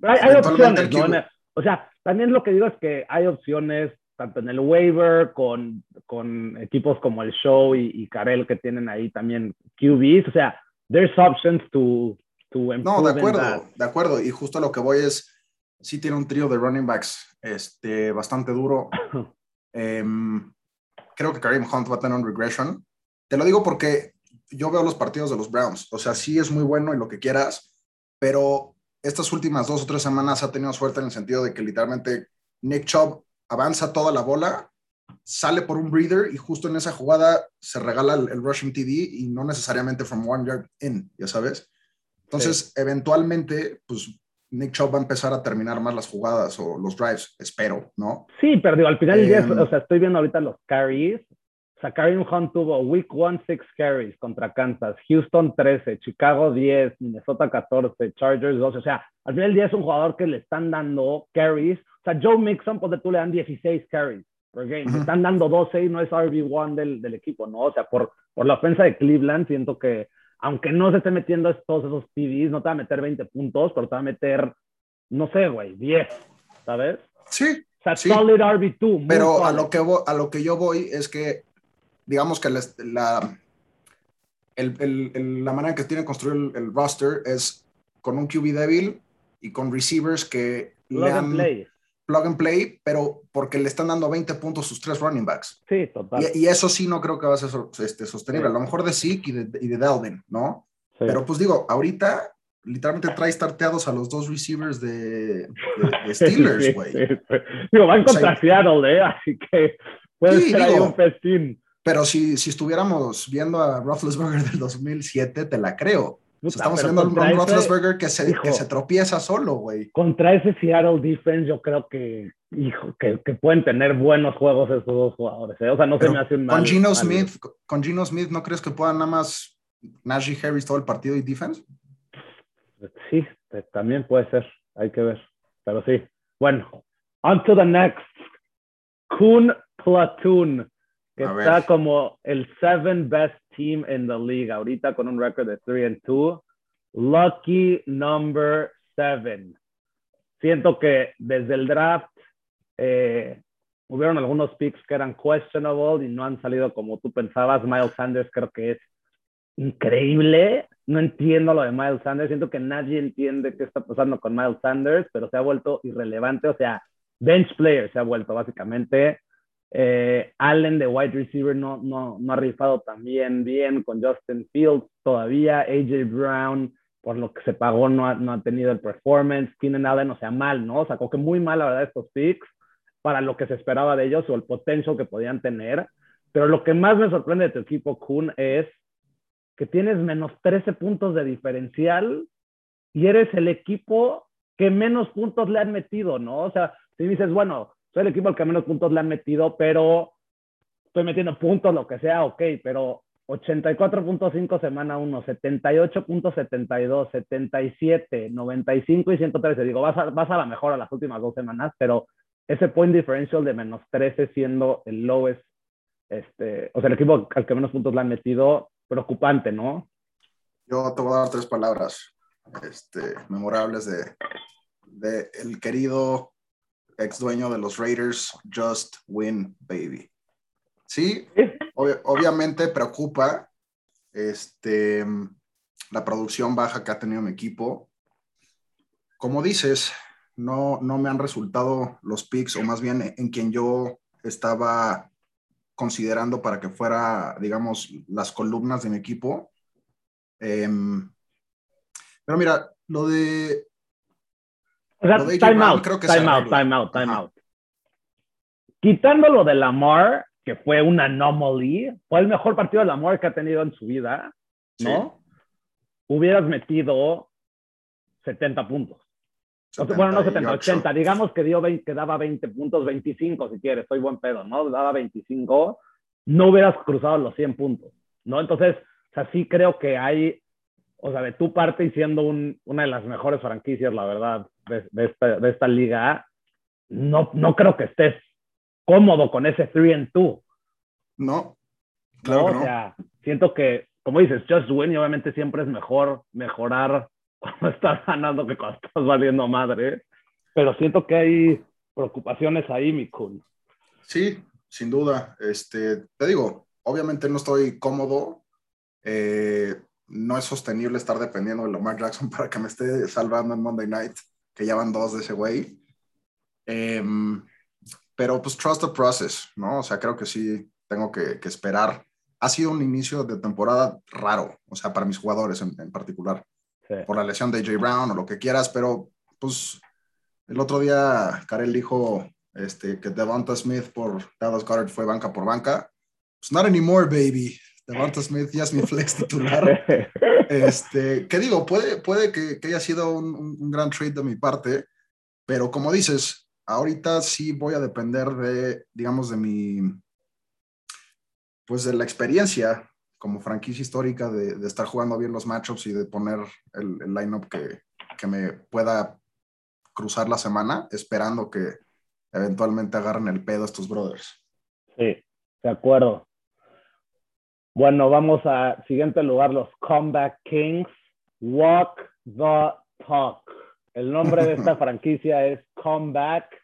Hay, opciones, ¿no? O sea, también lo que digo es que hay opciones tanto en el waiver con, con equipos como el Show y, y Karel que tienen ahí también QBs, o sea, there's options to, to No, de acuerdo, de acuerdo, y justo lo que voy es sí tiene un trío de running backs este, bastante duro. [LAUGHS] Em, creo que Kareem Hunt va a tener un regression. Te lo digo porque yo veo los partidos de los Browns. O sea, sí es muy bueno y lo que quieras, pero estas últimas dos o tres semanas ha tenido suerte en el sentido de que literalmente Nick Chubb avanza toda la bola, sale por un breather y justo en esa jugada se regala el, rushing TD y no necesariamente from one yard in, ya sabes. Entonces, eventualmente, pues Nick Chubb va a empezar a terminar más las jugadas o los drives, espero, ¿no? Sí, pero al final em, o sea, estoy viendo ahorita los carries. O sea, Karim Hunt tuvo Week 1, 6 carries contra Kansas, Houston 13, Chicago 10, Minnesota 14, Chargers 12. O sea, al final del día es un jugador que le están dando carries. o sea, Joe Mixon, pues tú le dan 16 carries per game. Están dando 12 y no es RB1 del, del, equipo, ¿no? O sea, por, por la ofensa de Cleveland, siento que aunque no se esté metiendo todos esos TVs, no te va a meter 20 puntos, pero te va a meter, no sé, güey, 10, ¿sabes? Sí. O sea, solid RB2. Pero a lo, que a lo que yo voy es que, digamos que la, el, la manera en que tiene construir el, roster es con un QB débil y con receivers que le han, plug and play, pero porque le están dando 20 puntos sus tres running backs. Sí, total. Y, eso sí no creo que va a ser este, sostenible. A lo mejor de Zeke y de, y de Delvin, ¿no? Pero pues digo, ahorita literalmente trae starteados a los dos receivers de, [LAUGHS] Steelers, güey. digo, van contra Seattle, ¿eh? Así que puede ser ahí un festín. Pero si, si estuviéramos viendo a Roethlisberger del 2007, te la creo estamos viendo un Roethlisberger que se, que se tropieza solo, güey. Contra ese Seattle defense, yo creo que, hijo, que, que pueden tener buenos juegos estos dos jugadores. ¿eh? O sea, no se me hace un mal. Con Gino, Smith, con Gino Smith, ¿no crees que puedan nada más Najee Harris todo el partido y defense? Sí, eh, también puede ser. Hay que ver. Pero sí. Bueno, on to the next. Kuhn Platoon, que está como el seven best team in the league ahorita con un récord de 3 and 2. Lucky number 7. Siento que desde el draft eh, hubieron algunos picks que eran questionable y no han salido como tú pensabas. Miles Sanders creo que es increíble. No entiendo lo de Miles Sanders. Siento que nadie entiende qué está pasando con Miles Sanders, pero se ha vuelto irrelevante. O sea, bench player se ha vuelto básicamente. Eh, Allen de wide receiver no, no, no ha rifado también bien con Justin Fields todavía. AJ Brown, por lo que se pagó, no ha, no ha tenido el performance. Keenan Allen, o sea, mal, ¿no? Sacó que muy mal, la verdad, estos picks para lo que se esperaba de ellos o el potencial que podían tener. Pero lo que más me sorprende de tu equipo, Kuhn, es que tienes menos 13 puntos de diferencial y eres el equipo que menos puntos le han metido, ¿no? O sea, si dices, bueno, soy el equipo al que menos puntos le han metido, pero estoy metiendo puntos, lo que sea, ok, pero 84.5 semana 1, 78.72, 77, 95 y 113. Digo, vas a, vas a la mejor a las últimas dos semanas, pero ese point differential de menos 13 siendo el lowest, este, o sea, el equipo al que menos puntos le han metido, preocupante, ¿no? Yo te voy a dar tres palabras este, memorables de, de el querido ex dueño de los Raiders, Just Win Baby. Sí, obviamente preocupa este, la producción baja que ha tenido mi equipo. Como dices, no, no me han resultado los picks, o más bien en quien yo estaba considerando para que fuera, digamos, las columnas de mi equipo. Em, pero mira, lo de o sea, time out, time out, time out, time out. Quitando lo de Lamar, que fue una anomaly, fue el mejor partido de Lamar que ha tenido en su vida, ¿no? Hubieras metido 70 puntos. bueno, no 70, 80. Digamos que, dio 20, que daba 20 puntos, 25 si quieres, soy buen pedo, ¿no? Daba 25, no hubieras cruzado los 100 puntos, ¿no? Entonces, o sea, sí creo que hay o sea, de tu parte y siendo una de las mejores franquicias, la verdad, de, esta, liga, no, no creo que estés cómodo con ese 3 and 2. No, claro no. O sea, siento que, como dices, just win y obviamente siempre es mejor mejorar [LAUGHS] cuando estás ganando que cuando estás valiendo madre. Pero siento que hay preocupaciones ahí, mi cool. Sí, sin duda. Este, te digo, obviamente no estoy cómodo. Eh, no es sostenible estar dependiendo de Lamar Jackson [LAUGHS] para que me esté salvando en Monday Night, que ya van dos de ese güey. Em, pero pues trust the process, ¿no? O sea, creo que sí tengo que, esperar. Ha sido un inicio de temporada raro, o sea, para mis jugadores en, particular, por la lesión de Jay Brown o lo que quieras, pero pues el otro día Karel dijo este, que Devonta Smith por Dallas Goddard fue banca por banca. It's not anymore, baby. Devonta Smith ya es mi flex titular. [LAUGHS] Este, ¿Qué digo? Puede, puede que, haya sido un, gran trade de mi parte, pero como dices, ahorita sí voy a depender de, digamos, de mi, pues de la experiencia como franquicia histórica de, estar jugando bien los matchups y de poner el, el lineup que, que me pueda cruzar la semana, esperando que, eventualmente agarren el pedo a estos brothers. Sí, de acuerdo. Bueno, vamos a siguiente lugar, los Comeback Kings. Walk the Talk. El nombre de esta [LAUGHS] franquicia es Comeback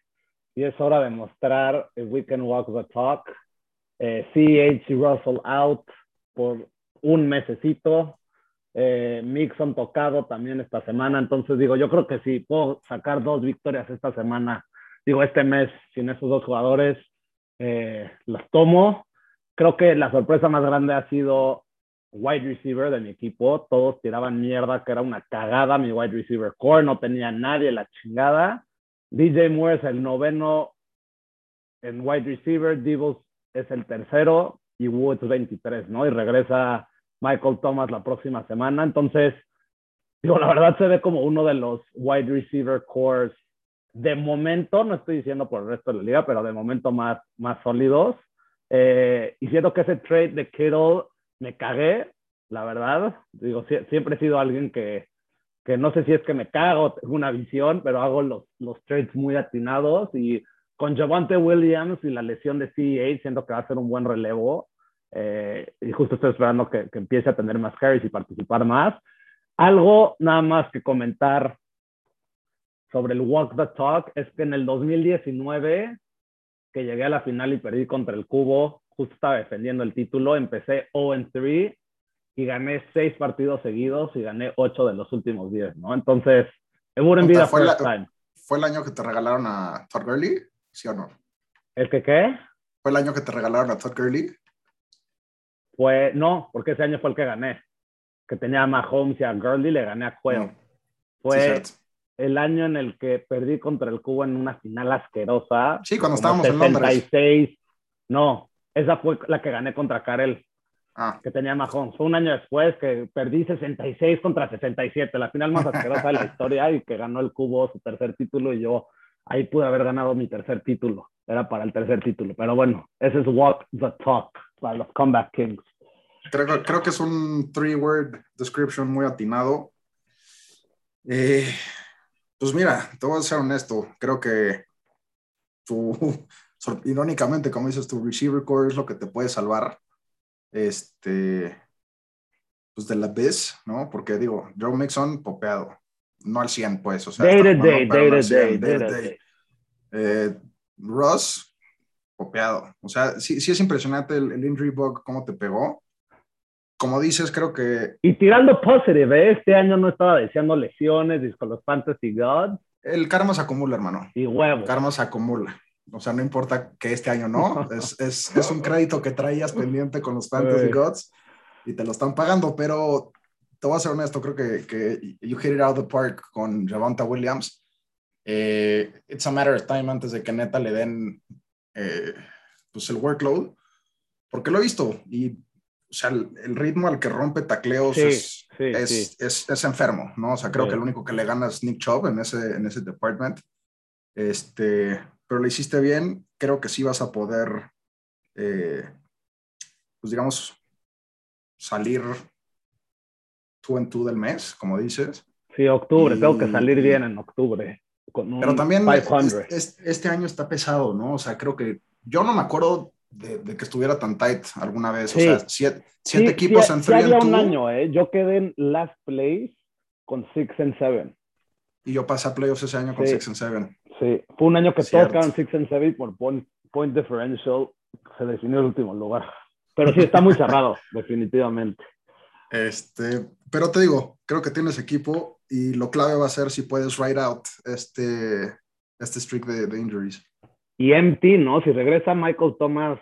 y es hora de mostrar if we can walk the talk. Eh, CH Russell out por un mesecito. Eh, Mixon tocado también esta semana. Entonces digo, yo creo que si puedo sacar dos victorias esta semana, digo, este mes sin esos dos jugadores, eh, las tomo. Creo que la sorpresa más grande ha sido wide receiver de mi equipo. Todos tiraban mierda, que era una cagada mi wide receiver core, no tenía nadie la chingada. DJ Moore es el noveno en wide receiver, Divos es el tercero y Woods 23, ¿no? Y regresa Michael Thomas la próxima semana. Entonces, digo, la verdad se ve como uno de los wide receiver cores de momento, no estoy diciendo por el resto de la liga, pero de momento más, más sólidos. Eh, y siento que ese trade de Kittle me cagué, la verdad. Digo, siempre he sido alguien que, que no sé si es que me cago, tengo una visión, pero hago los, los trades muy atinados y con Javante Williams y la lesión de CEA, siento que va a ser un buen relevo. Eh, y justo estoy esperando que, que, empiece a tener más carries y participar más. Algo nada más que comentar sobre el Walk the Talk es que en el 2019, que llegué a la final y perdí contra el Cubo, justo estaba defendiendo el título, empecé 0-3 y gané 6 partidos seguidos y gané 8 de los últimos 10, ¿no? Entonces, wouldn't be the fue time. ¿Fue el año que te regalaron a Todd Gurley? ¿Sí o no? ¿El que qué? ¿Fue el año que te regalaron a Todd Gurley? Fue, no, porque ese año fue el que gané. Que tenía a Mahomes y a Gurley, le gané a Cuello. Mm. Fue el año en el que perdí contra el Cubo en una final asquerosa. Sí, cuando estábamos en Londres. No, esa fue la que gané contra Karel. Ah. Que tenía Mahomes. Fue un año después que perdí 66 contra 67, la final más asquerosa de la historia y que ganó el Cubo su tercer título y yo ahí pude haber ganado mi tercer título. Era para el tercer título. Pero bueno, ese es Walk the Talk para los Comeback Kings. Creo, creo que es un three-word description muy atinado. Eh, pues mira, te voy a ser honesto. Creo que tu, irónicamente, como dices, tu receiver core es lo que te puede salvar. Este, pues de la vez, ¿no? Porque digo, Joe Mixon popeado no al 100, pues. O sea, day to day, day to day, day to day. Eh, Ross, copiado. O sea, sí, sí es impresionante el, el, injury bug, cómo te pegó. Como dices, creo que. Y tirando positive, ¿eh? este año no estaba deseando lesiones con los Fantasy Gods. El karma se acumula, hermano. Y huevo. El karma se acumula. O sea, no importa que este año no. [LAUGHS] es, es, es un crédito que traías pendiente con los Fantasy Gods y te lo están pagando, pero te voy a ser honesto, creo que, que you hit it out of the park con Javonta Williams. Eh, it's a matter of time antes de que neta le den eh, pues el workload, porque lo he visto y o sea, el, ritmo al que rompe tacleos es, es, es, es, enfermo, ¿no? O sea, creo que el único que le gana es Nick Chubb en ese, en ese department. Este, pero lo hiciste bien, creo que sí vas a poder, eh, pues digamos, salir tú en tú del mes, como dices. Sí, octubre, tengo que salir bien en octubre. pero también este año está pesado, ¿no? O sea, creo que yo no me acuerdo de, que estuviera tan tight alguna vez. O sea, siete, equipos en sí, había un año, ¿eh? Yo quedé en last place con six and seven. Y yo pasé a playoffs ese año con six and seven. Sí, fue un año que todos quedaron six and seven por point, point differential se definió el último lugar. Pero sí, está muy cerrado, [LAUGHS] definitivamente. Este, pero te digo, creo que tienes equipo y lo clave va a ser si puedes ride out este, este streak de, injuries. Y empty, ¿no? Si regresa Michael Thomas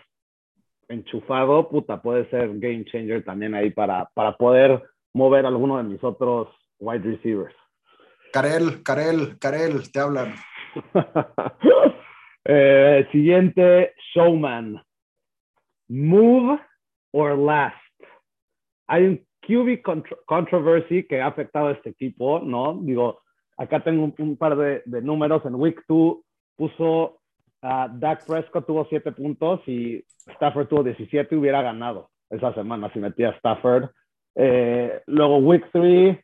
enchufado, puta, puede ser game changer también ahí para, para poder mover a alguno de mis otros wide receivers. Karel, Karel, Karel, te hablan. [LAUGHS] Eh, siguiente, Showman. Move or last. Hay un QB controversy que ha afectado a este equipo, ¿no? Digo, acá tengo un, par de, números. En Week 2 puso a Dak Prescott tuvo 7 puntos y Stafford tuvo 17 y hubiera ganado esa semana si metía a Stafford. Eh, luego Week 3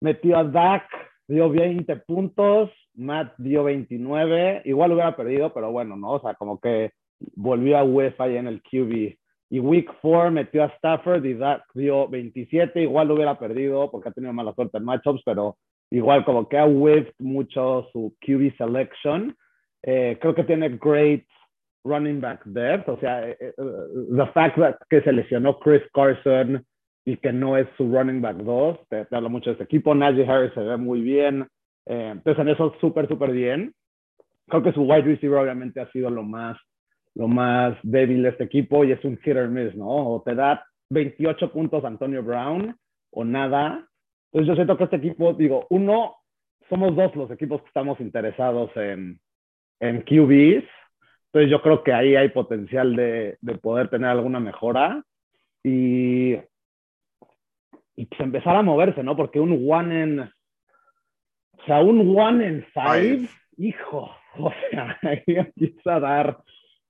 metió a Dak, dio 20 puntos Matt dio 29, igual hubiera perdido, pero bueno, ¿no? O sea, como que volvió a UEFA ahí en el QB. Y Week 4 metió a Stafford y Dak dio 27, igual hubiera perdido porque ha tenido mala suerte en matchups, pero igual como que ha whiffed mucho su QB selection. Eh, creo que tiene great running back depth, o sea, eh, eh, the fact that que se lesionó Chris Carson y que no es su running back 2, te, habla mucho de este equipo. Najee Harris se ve muy bien, entonces en eso súper, súper bien. Creo que su wide receiver obviamente ha sido lo más, lo más débil de este equipo y es un hit or miss, ¿no? O te da 28 puntos Antonio Brown o nada, entonces yo siento que este equipo, digo, uno, somos dos los equipos que estamos interesados en, en QBs. Entonces yo creo que ahí hay potencial de, de poder tener alguna mejora y, y pues empezar a moverse, ¿no? Porque un one en, o sea, un one en five, hijo, [LAUGHS] o sea, ahí empieza a dar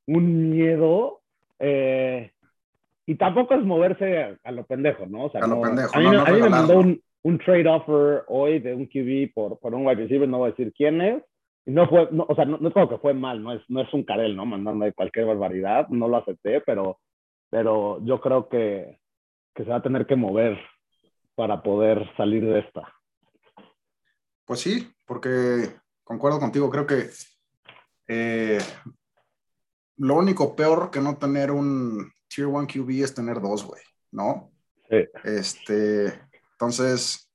un miedo. Eh, y tampoco es moverse a, lo pendejo, ¿no? O sea, a lo pendejo. A mí, no, a mí me mandó un, un trade offer hoy de un QB por, por un wide receiver, no voy a decir quién es. No fue, o sea, no, no es que fue mal, no es, no es un carel, ¿no? Mandando cualquier barbaridad, no lo acepté, pero, pero yo creo que, que se va a tener que mover para poder salir de esta. Pues sí, porque concuerdo contigo, creo que eh, lo único peor que no tener un Tier 1 QB es tener dos, güey, ¿no? Sí. Este, entonces,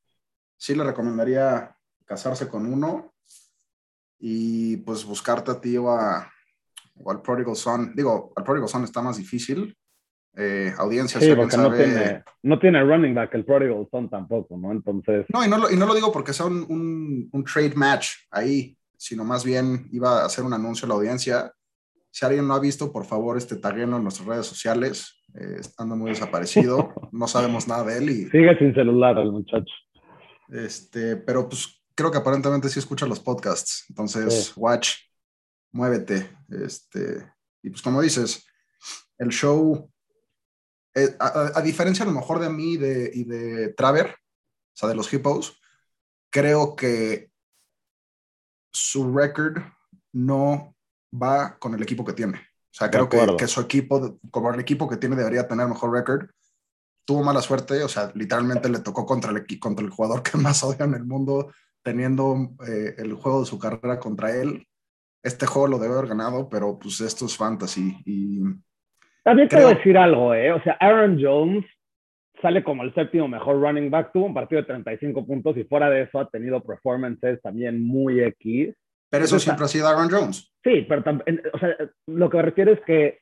sí le recomendaría casarse con uno y pues buscarte a ti o, al Prodigal Son. Digo, al Prodigal Son está más difícil. Eh, audiencia, sí, porque no, tiene, no tiene running back el Prodigal Son tampoco, ¿no? Entonces. No, y no, lo, y no lo digo porque sea un, un, trade match ahí, sino más bien iba a hacer un anuncio a la audiencia. Si alguien no ha visto, por favor, este tagueno en nuestras redes sociales. Eh, estando muy desaparecido, [LAUGHS] no sabemos nada de él. Y, Sigue sin celular el muchacho. Este, pero pues creo que aparentemente sí escucha los podcasts. Entonces, watch, muévete. Este, y pues como dices, el show, eh, a, diferencia a lo mejor de mí de, y de Traver, o sea, de los hippos, creo que su record no va con el equipo que tiene. O sea, creo que, que, su equipo, como el equipo que tiene, debería tener mejor récord. Tuvo mala suerte, o sea, literalmente le tocó contra el, contra el jugador [LAUGHS] que más odia en el mundo, teniendo eh, el juego de su carrera contra él. Este juego lo debe haber ganado, pero pues esto es fantasy. Y También creo... quiero decir algo, ¿eh? O sea, Aaron Jones sale como el séptimo mejor running back, tuvo un partido de 35 puntos y fuera de eso ha tenido performances también muy X. Pero eso siempre ha sido Aaron Jones. Sí, pero o sea, lo que me refiero es que,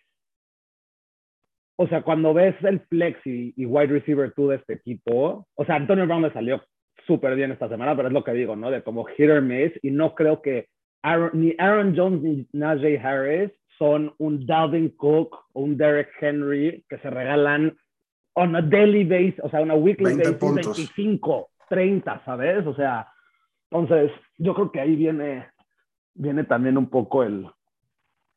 o sea, cuando ves el flex y, wide receiver tú de este equipo, o sea, Antonio Brown le salió súper bien esta semana, pero es lo que digo, ¿no? De como hit or miss, y no creo que ni Aaron Jones ni Najee Harris son un Dalvin Cook o un Derek Henry que se regalan on a daily basis, o sea, una weekly basis, 25, 30, ¿sabes? O sea, entonces, yo creo que ahí viene viene también un poco el,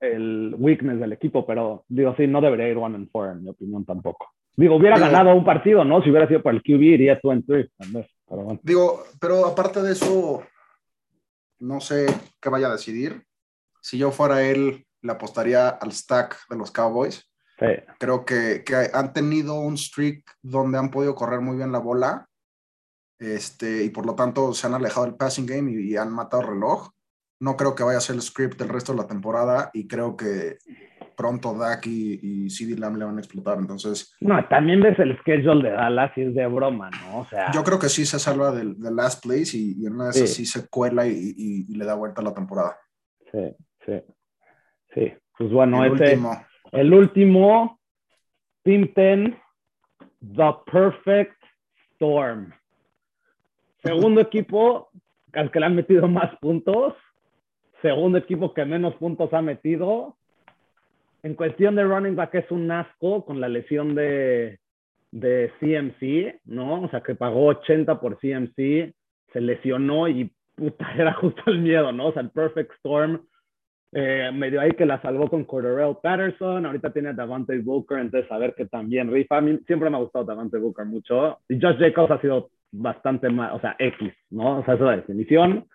el weakness del equipo, pero digo, sí, no debería ir one and four, en mi opinión tampoco. Digo, hubiera ganado un partido, ¿no? Si hubiera sido para el QB, iría two and three, pero bueno. Digo, pero aparte de eso, no sé qué vaya a decidir. Si yo fuera él, le apostaría al stack de los Cowboys. Sí. Creo que, que, han tenido un streak donde han podido correr muy bien la bola. Este, y por lo tanto se han alejado del passing game y, y han matado el reloj. No creo que vaya a ser el script del resto de la temporada y creo que pronto Dak y, y CD Lamb le van a explotar. Entonces. No, también ves el schedule de Dallas y es de broma, ¿no? O sea. Yo creo que sí se salva del, last place y, en una de esas sí, se cuela y, le da vuelta a la temporada. Sí, sí. Sí. Pues bueno, el último. El último, Team 10, The Perfect Storm. Segundo [LAUGHS] equipo al que le han metido más puntos segundo equipo que menos puntos ha metido. En cuestión de running back es un asco con la lesión de, de CMC, ¿no? O sea, que pagó 80 por CMC, se lesionó y puta, [LAUGHS] era justo el miedo, ¿no? O sea, el Perfect Storm eh, medio ahí que la salvó con Cordarrelle Patterson, ahorita tiene a Davante Booker, entonces a ver que también rifa. A mí siempre me ha gustado Davante Booker mucho. Y Josh Jacobs ha sido bastante más, o sea, X, ¿no? O sea, esa es la definición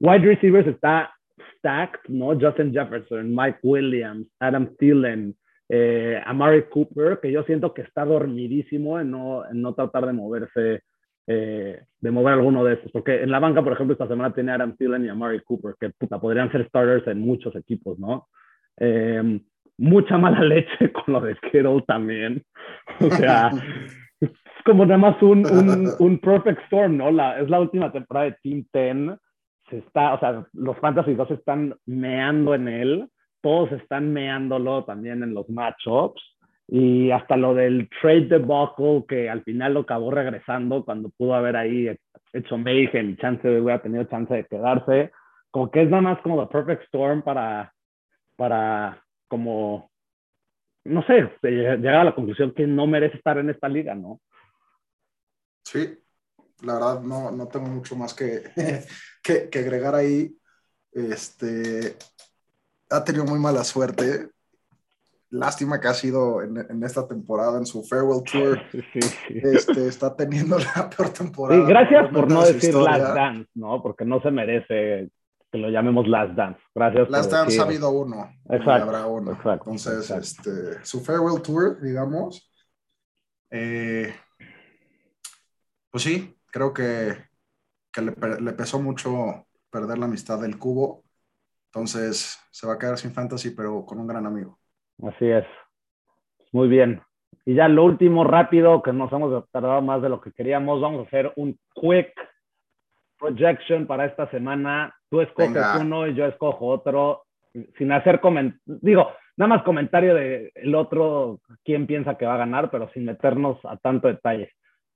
wide receivers está stacked, ¿no? Justin Jefferson, Mike Williams, Adam Thielen, eh, Amari Cooper, que yo siento que está dormidísimo en no, en no tratar de moverse, eh, de mover alguno de estos. Porque en la banca, por ejemplo, esta semana tiene Adam Thielen y Amari Cooper, que puta, podrían ser starters en muchos equipos, ¿no? Eh, mucha mala [LAUGHS] leche con lo de Kittle también. O sea, [LAUGHS] es como nada más un, un, [LAUGHS] un perfect storm, ¿no? La, es la última temporada de Team 10 se está, o sea, los Fantasy 2 están meando en él, todos están meándolo también en los matchups y hasta lo del trade debacle que al final lo acabó regresando cuando pudo haber ahí hecho mayhem y chance de hubiera tenido chance de quedarse, como que es nada más como the perfect storm para, para como, no sé, llegar a la conclusión que no merece estar en esta liga, ¿no? Sí, la verdad no, no tengo mucho más [LAUGHS] que, que, agregar ahí. Este, ha tenido muy mala suerte. Lástima que ha sido en, esta temporada, en su farewell tour. [LAUGHS] Este, está teniendo la peor temporada. gracias por no decir Last Dance, ¿no? Porque no se merece que lo llamemos Last Dance. Gracias. Last Dance ha habido uno. Exacto. Habrá uno. Entonces, Este, su farewell tour, digamos. Eh, pues sí, creo que, que le, pesó mucho perder la amistad del cubo. Entonces se va a quedar sin fantasy, pero con un gran amigo. Así es. Muy bien. Y ya lo último, rápido, que nos hemos tardado más de lo que queríamos, vamos a hacer un quick projection para esta semana. Tú escoges uno y yo escojo otro, sin hacer comentarios. Digo, nada más comentario de el otro, quién piensa que va a ganar, pero sin meternos a tanto detalle.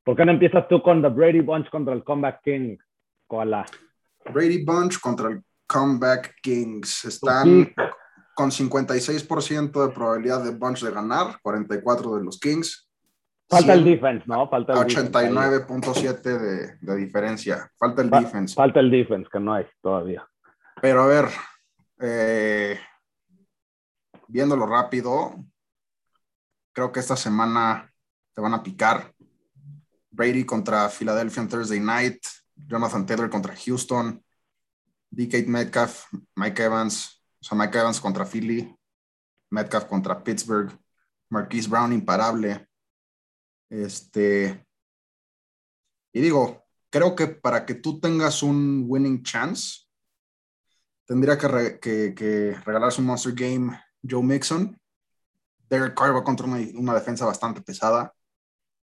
¿Por qué no empiezas tú con The Brady Bunch contra el Comeback King, Koala? Brady Bunch contra el Comeback Kings. Están con 56% de probabilidad de Bunch de ganar, 44 de los Kings. Falta el defense, ¿no? Falta el 89.7 de, de, diferencia. Falta el defense. Falta el defense, que no hay todavía. Pero a ver, eh, viéndolo rápido, creo que esta semana te van a picar. Brady contra Philadelphia en Thursday Night, Jonathan Taylor contra Houston, DK Metcalf, Mike Evans, o sea, Mike Evans contra Philly, Metcalf contra Pittsburgh, Marquise Brown imparable. Este, y digo, creo que para que tú tengas un winning chance, tendría que, que, regalarse un Monster Game Joe Mixon. Derek Carr va contra una defensa bastante pesada.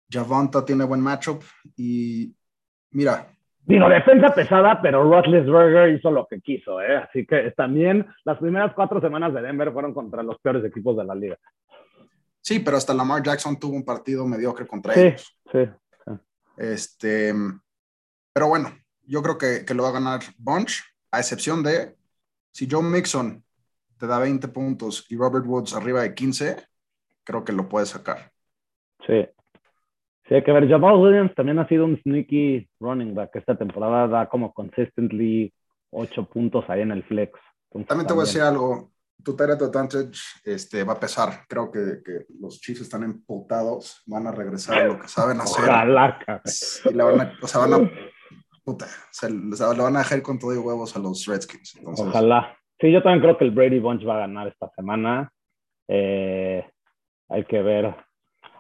Javonta tiene buen matchup y mira. Digo, defensa pesada, pero Roethlisberger hizo lo que quiso, ¿eh? Así que también las primeras cuatro semanas de Denver fueron contra los peores equipos de la liga. Sí, pero hasta Lamar Jackson tuvo un partido mediocre contra ellos. Sí, sí. Este, pero bueno, yo creo que, que lo va a ganar Bunch, a excepción de si Joe Mixon te da 20 puntos y Robert Woods arriba de 15, creo que lo puede sacar. Sí, Sí, hay que ver. Jamal Williams también ha sido un sneaky running back. Esta temporada da como consistently 8 puntos ahí en el flex. también, te voy a decir algo. Tu Tyrant Advantage este, va a pesar. Creo que, que los Chiefs están emputados. Van a regresar a lo que saben hacer. Ojalá, y la van a, o sea, van a, puta, se, le van a dejar con todo y huevos a los Redskins. Ojalá. Sí, yo también creo que el Brady Bunch va a ganar esta semana. Eh, hay que ver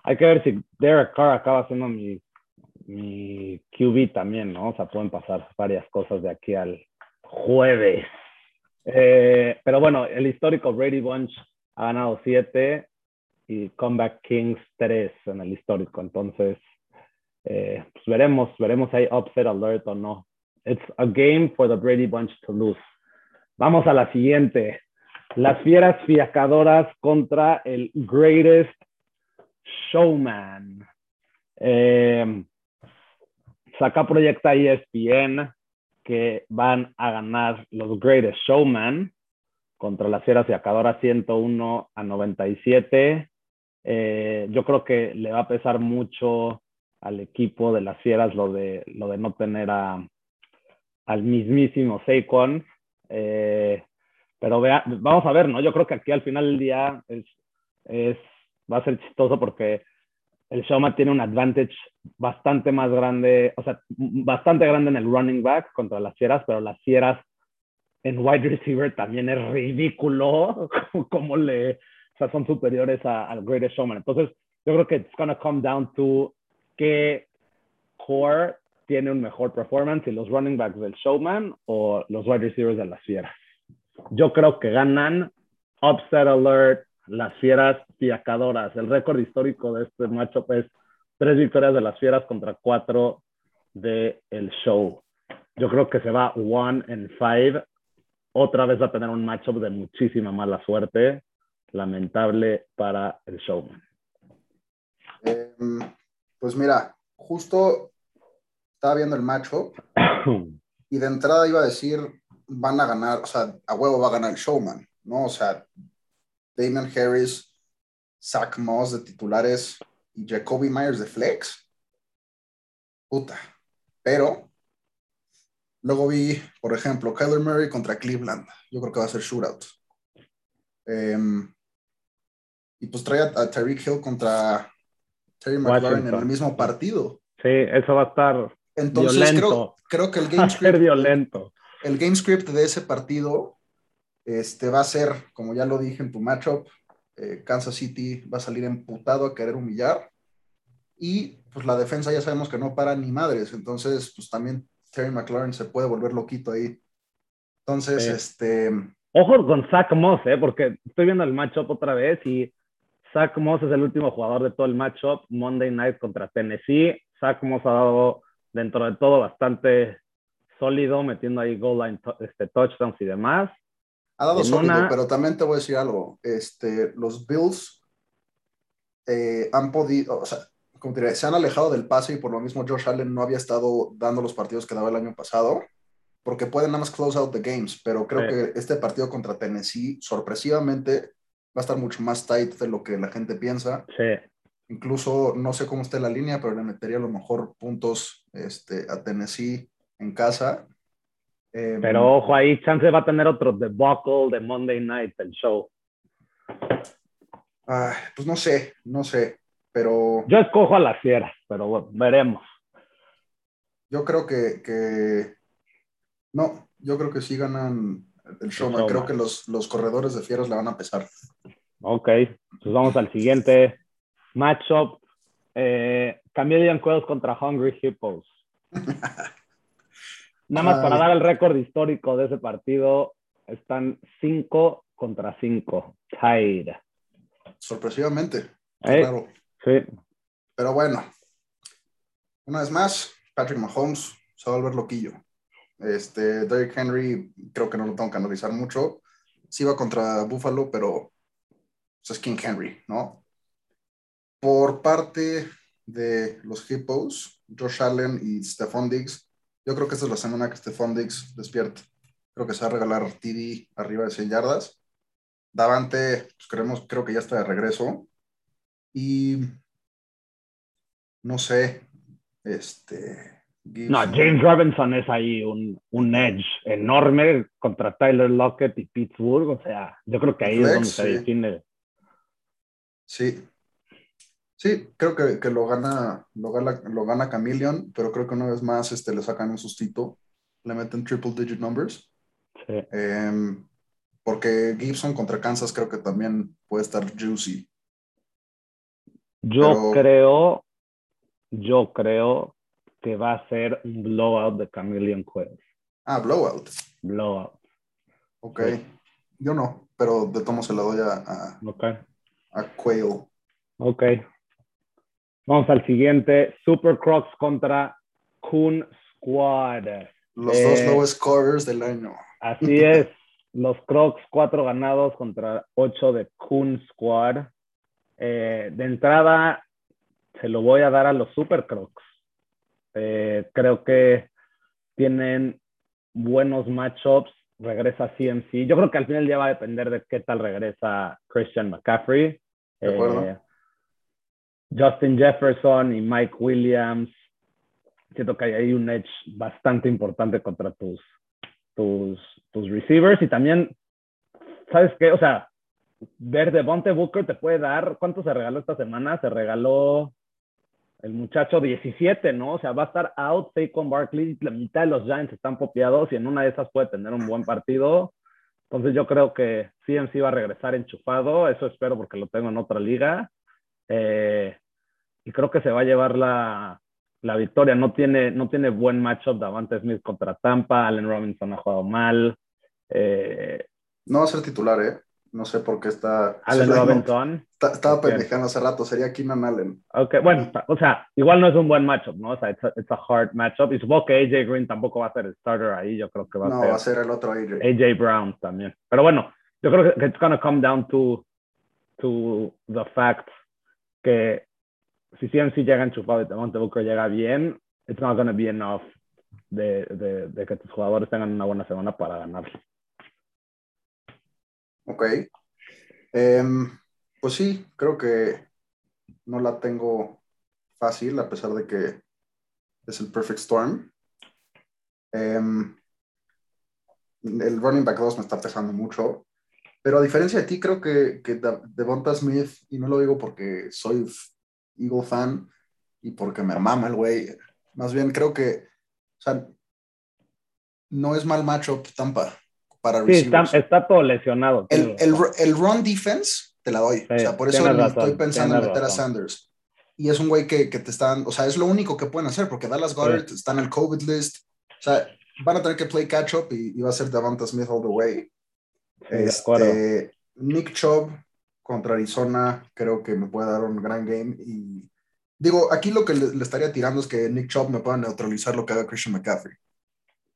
hay que ver si Derek Carr acaba siendo mi, mi QB también, ¿no? O sea, pueden pasar varias cosas de aquí al jueves. Eh, pero bueno, el histórico Brady Bunch ha ganado siete y Comeback Kings tres en el histórico. Entonces, eh, pues veremos, veremos si hay upset alert o no. It's a game for the Brady Bunch to lose. Vamos a la siguiente. Las fieras fiacadoras contra el greatest Showman. Eh, saca proyecta ESPN que van a ganar los Greatest Showman contra las Fieras y Acadora 101 a 97. Eh, yo creo que le va a pesar mucho al equipo de las Fieras lo de, lo de no tener a, al mismísimo Saquon. Eh, pero vea, vamos a ver, ¿no? Yo creo que aquí al final del día es va a ser chistoso porque el Showman tiene un advantage bastante más grande, o sea, bastante grande en el running back contra las fieras, pero las fieras en wide receiver también es ridículo [LAUGHS] como le, o sea, son superiores al Greatest Showman. Entonces, yo creo que it's gonna come down to qué core tiene un mejor performance, y los running backs del Showman o los wide receivers de las Fieras. Yo creo que ganan upset alert, las Fieras fiacadoras. El récord histórico de este matchup es tres victorias de las Fieras contra cuatro de el Show. Yo creo que se va one and five. Otra vez va a tener un matchup de muchísima mala suerte. Lamentable para el Showman. Em, pues mira, justo estaba viendo el matchup y de entrada iba a decir, van a ganar, o sea, a huevo va a ganar el Showman, ¿no? O sea, Damon Harris, Zach Moss de titulares y Jacoby Myers de flex. Puta. Pero luego vi, por ejemplo, Kyler Murray contra Cleveland. Yo creo que va a ser shootout. Em, y pues trae a, Tyreek Hill contra Terry McLaurin en el mismo partido. Sí, eso va a estar Entonces, Creo, creo que el [LAUGHS] game script, violento. El, game script de ese partido este, va a ser, como ya lo dije en tu matchup, eh, Kansas City va a salir emputado a querer humillar. Y pues la defensa ya sabemos que no para ni madres. Entonces, pues también Terry McLaurin se puede volver loquito ahí. Entonces, este. Ojo con Zach Moss, ¿eh? porque estoy viendo el matchup otra vez y Zach Moss es el último jugador de todo el matchup, Monday Night contra Tennessee. Zach Moss ha dado dentro de todo bastante sólido, metiendo ahí goal line este, touchdowns y demás. Ha dado sólido, pero también te voy a decir algo. Este, los Bills eh, han podido, o sea, como te se han alejado del pase y por lo mismo Josh Allen no había estado dando los partidos que daba el año pasado, porque pueden nada más close out the games, pero creo que este partido contra Tennessee, sorpresivamente, va a estar mucho más tight de lo que la gente piensa. Sí. Incluso no sé cómo está la línea, pero le metería a lo mejor puntos este, a Tennessee en casa. Em, pero ojo ahí, Chance va a tener otro debacle de Monday Night, el show. pues no sé, no sé, pero... Yo escojo a las fieras, pero veremos. Yo creo que, No, yo creo que sí ganan el show. Creo que los, los corredores de fieras le van a pesar. Ok, pues vamos al siguiente matchup. Eh, Chameleon contra Hungry Hippos. [LAUGHS] Nada más para dar el récord histórico de ese partido, están 5 contra 5. Tied. Sorpresivamente. Claro. Sí. Pero bueno, una vez más, Patrick Mahomes se va a volver loquillo. Este, Derrick Henry, creo que no lo tengo que analizar mucho. Sí va contra Buffalo, pero pues, es King Henry, ¿no? Por parte de los Hippos, Josh Allen y Stephon Diggs, yo creo que esta es la semana que Stephon Diggs despierta. Creo que se va a regalar TD arriba de 100 yardas. Davante, pues creemos, creo que ya está de regreso. Y no sé, este. No, James Robinson es ahí un, un, edge enorme contra Tyler Lockett y Pittsburgh. O sea, yo creo que ahí es donde se define. Sí, Sí, creo que, que, lo, gana, lo, gana, lo gana Chameleon, pero creo que una vez más este, le sacan un sustito, le meten triple digit numbers. Sí. Em, porque Gibson contra Kansas creo que también puede estar juicy. Yo creo, yo creo que va a ser un blowout de Chameleon Quail. Ah, blowout. Blowout. Ok. Yo no, pero de tomo se la doy a, a, okay. a Quail. Ok. Vamos al siguiente. Super Crocs contra Kun Squad. Los dos nuevos eh, scorers del año. Así [LAUGHS] es. Los Crocs, cuatro ganados contra ocho de Kun Squad. Eh, de entrada, se lo voy a dar a los Super Crocs. Eh, creo que tienen buenos matchups. Regresa CMC. Yo creo que al final ya va a depender de qué tal regresa Christian McCaffrey. De acuerdo. Justin Jefferson y Mike Williams. Siento que hay un edge bastante importante contra tus, tus, tus receivers. Y también, ¿sabes qué? O sea, ver de Bonte Booker te puede dar. ¿Cuánto se regaló esta semana? Se regaló el muchacho 17, ¿no? O sea, va a estar out con Barkley, la mitad de los Giants están popeados y en una de esas puede tener un buen partido. Entonces yo creo que CMC va a regresar enchufado, eso espero porque lo tengo en otra liga. Eh, y creo que se va a llevar la, la victoria. No tiene, no tiene buen matchup Davante Smith contra Tampa, Allen Robinson ha jugado mal. Eh, no va a ser titular, ¿eh? No sé por qué está. Allen [LAUGHS] Robinson. estaba pendejando hace rato, sería Keenan Allen. Ok, bueno, o sea, igual no es un buen matchup, ¿no? O sea, it's a, hard matchup. Y supongo que AJ Green tampoco va a ser el starter ahí, yo creo que va a ser. No, va a ser el otro AJ. AJ Brown también. Pero bueno, yo creo que it's gonna come down to, to the fact que si CMC llega enchufado y Devontae Booker llega bien, it's not gonna be enough de, de, de que tus jugadores tengan una buena semana para ganar. Ok. Em, pues sí, creo que no la tengo fácil, a pesar de que es el Perfect Storm. Em, el running back 2 me está pesando mucho. Pero a diferencia de ti, creo que, que Devonta Smith, y no lo digo porque soy Eagle fan y porque me mama el güey, más bien creo que, o sea, no es mal macho Tampa para Sí, está, todo lesionado. El, el, run defense te la doy. o sea, por eso estoy pensando en meter a Sanders. Y es un güey que, que, te están, o sea, es lo único que pueden hacer porque Dallas Goddard está en el COVID list. O sea, van a tener que play catch up y, va a ser Devonta Smith all the way. Este, Nick Chubb contra Arizona creo que me puede dar un gran game y digo, aquí lo que le, le estaría tirando es que Nick Chubb me pueda neutralizar lo que haga Christian McCaffrey.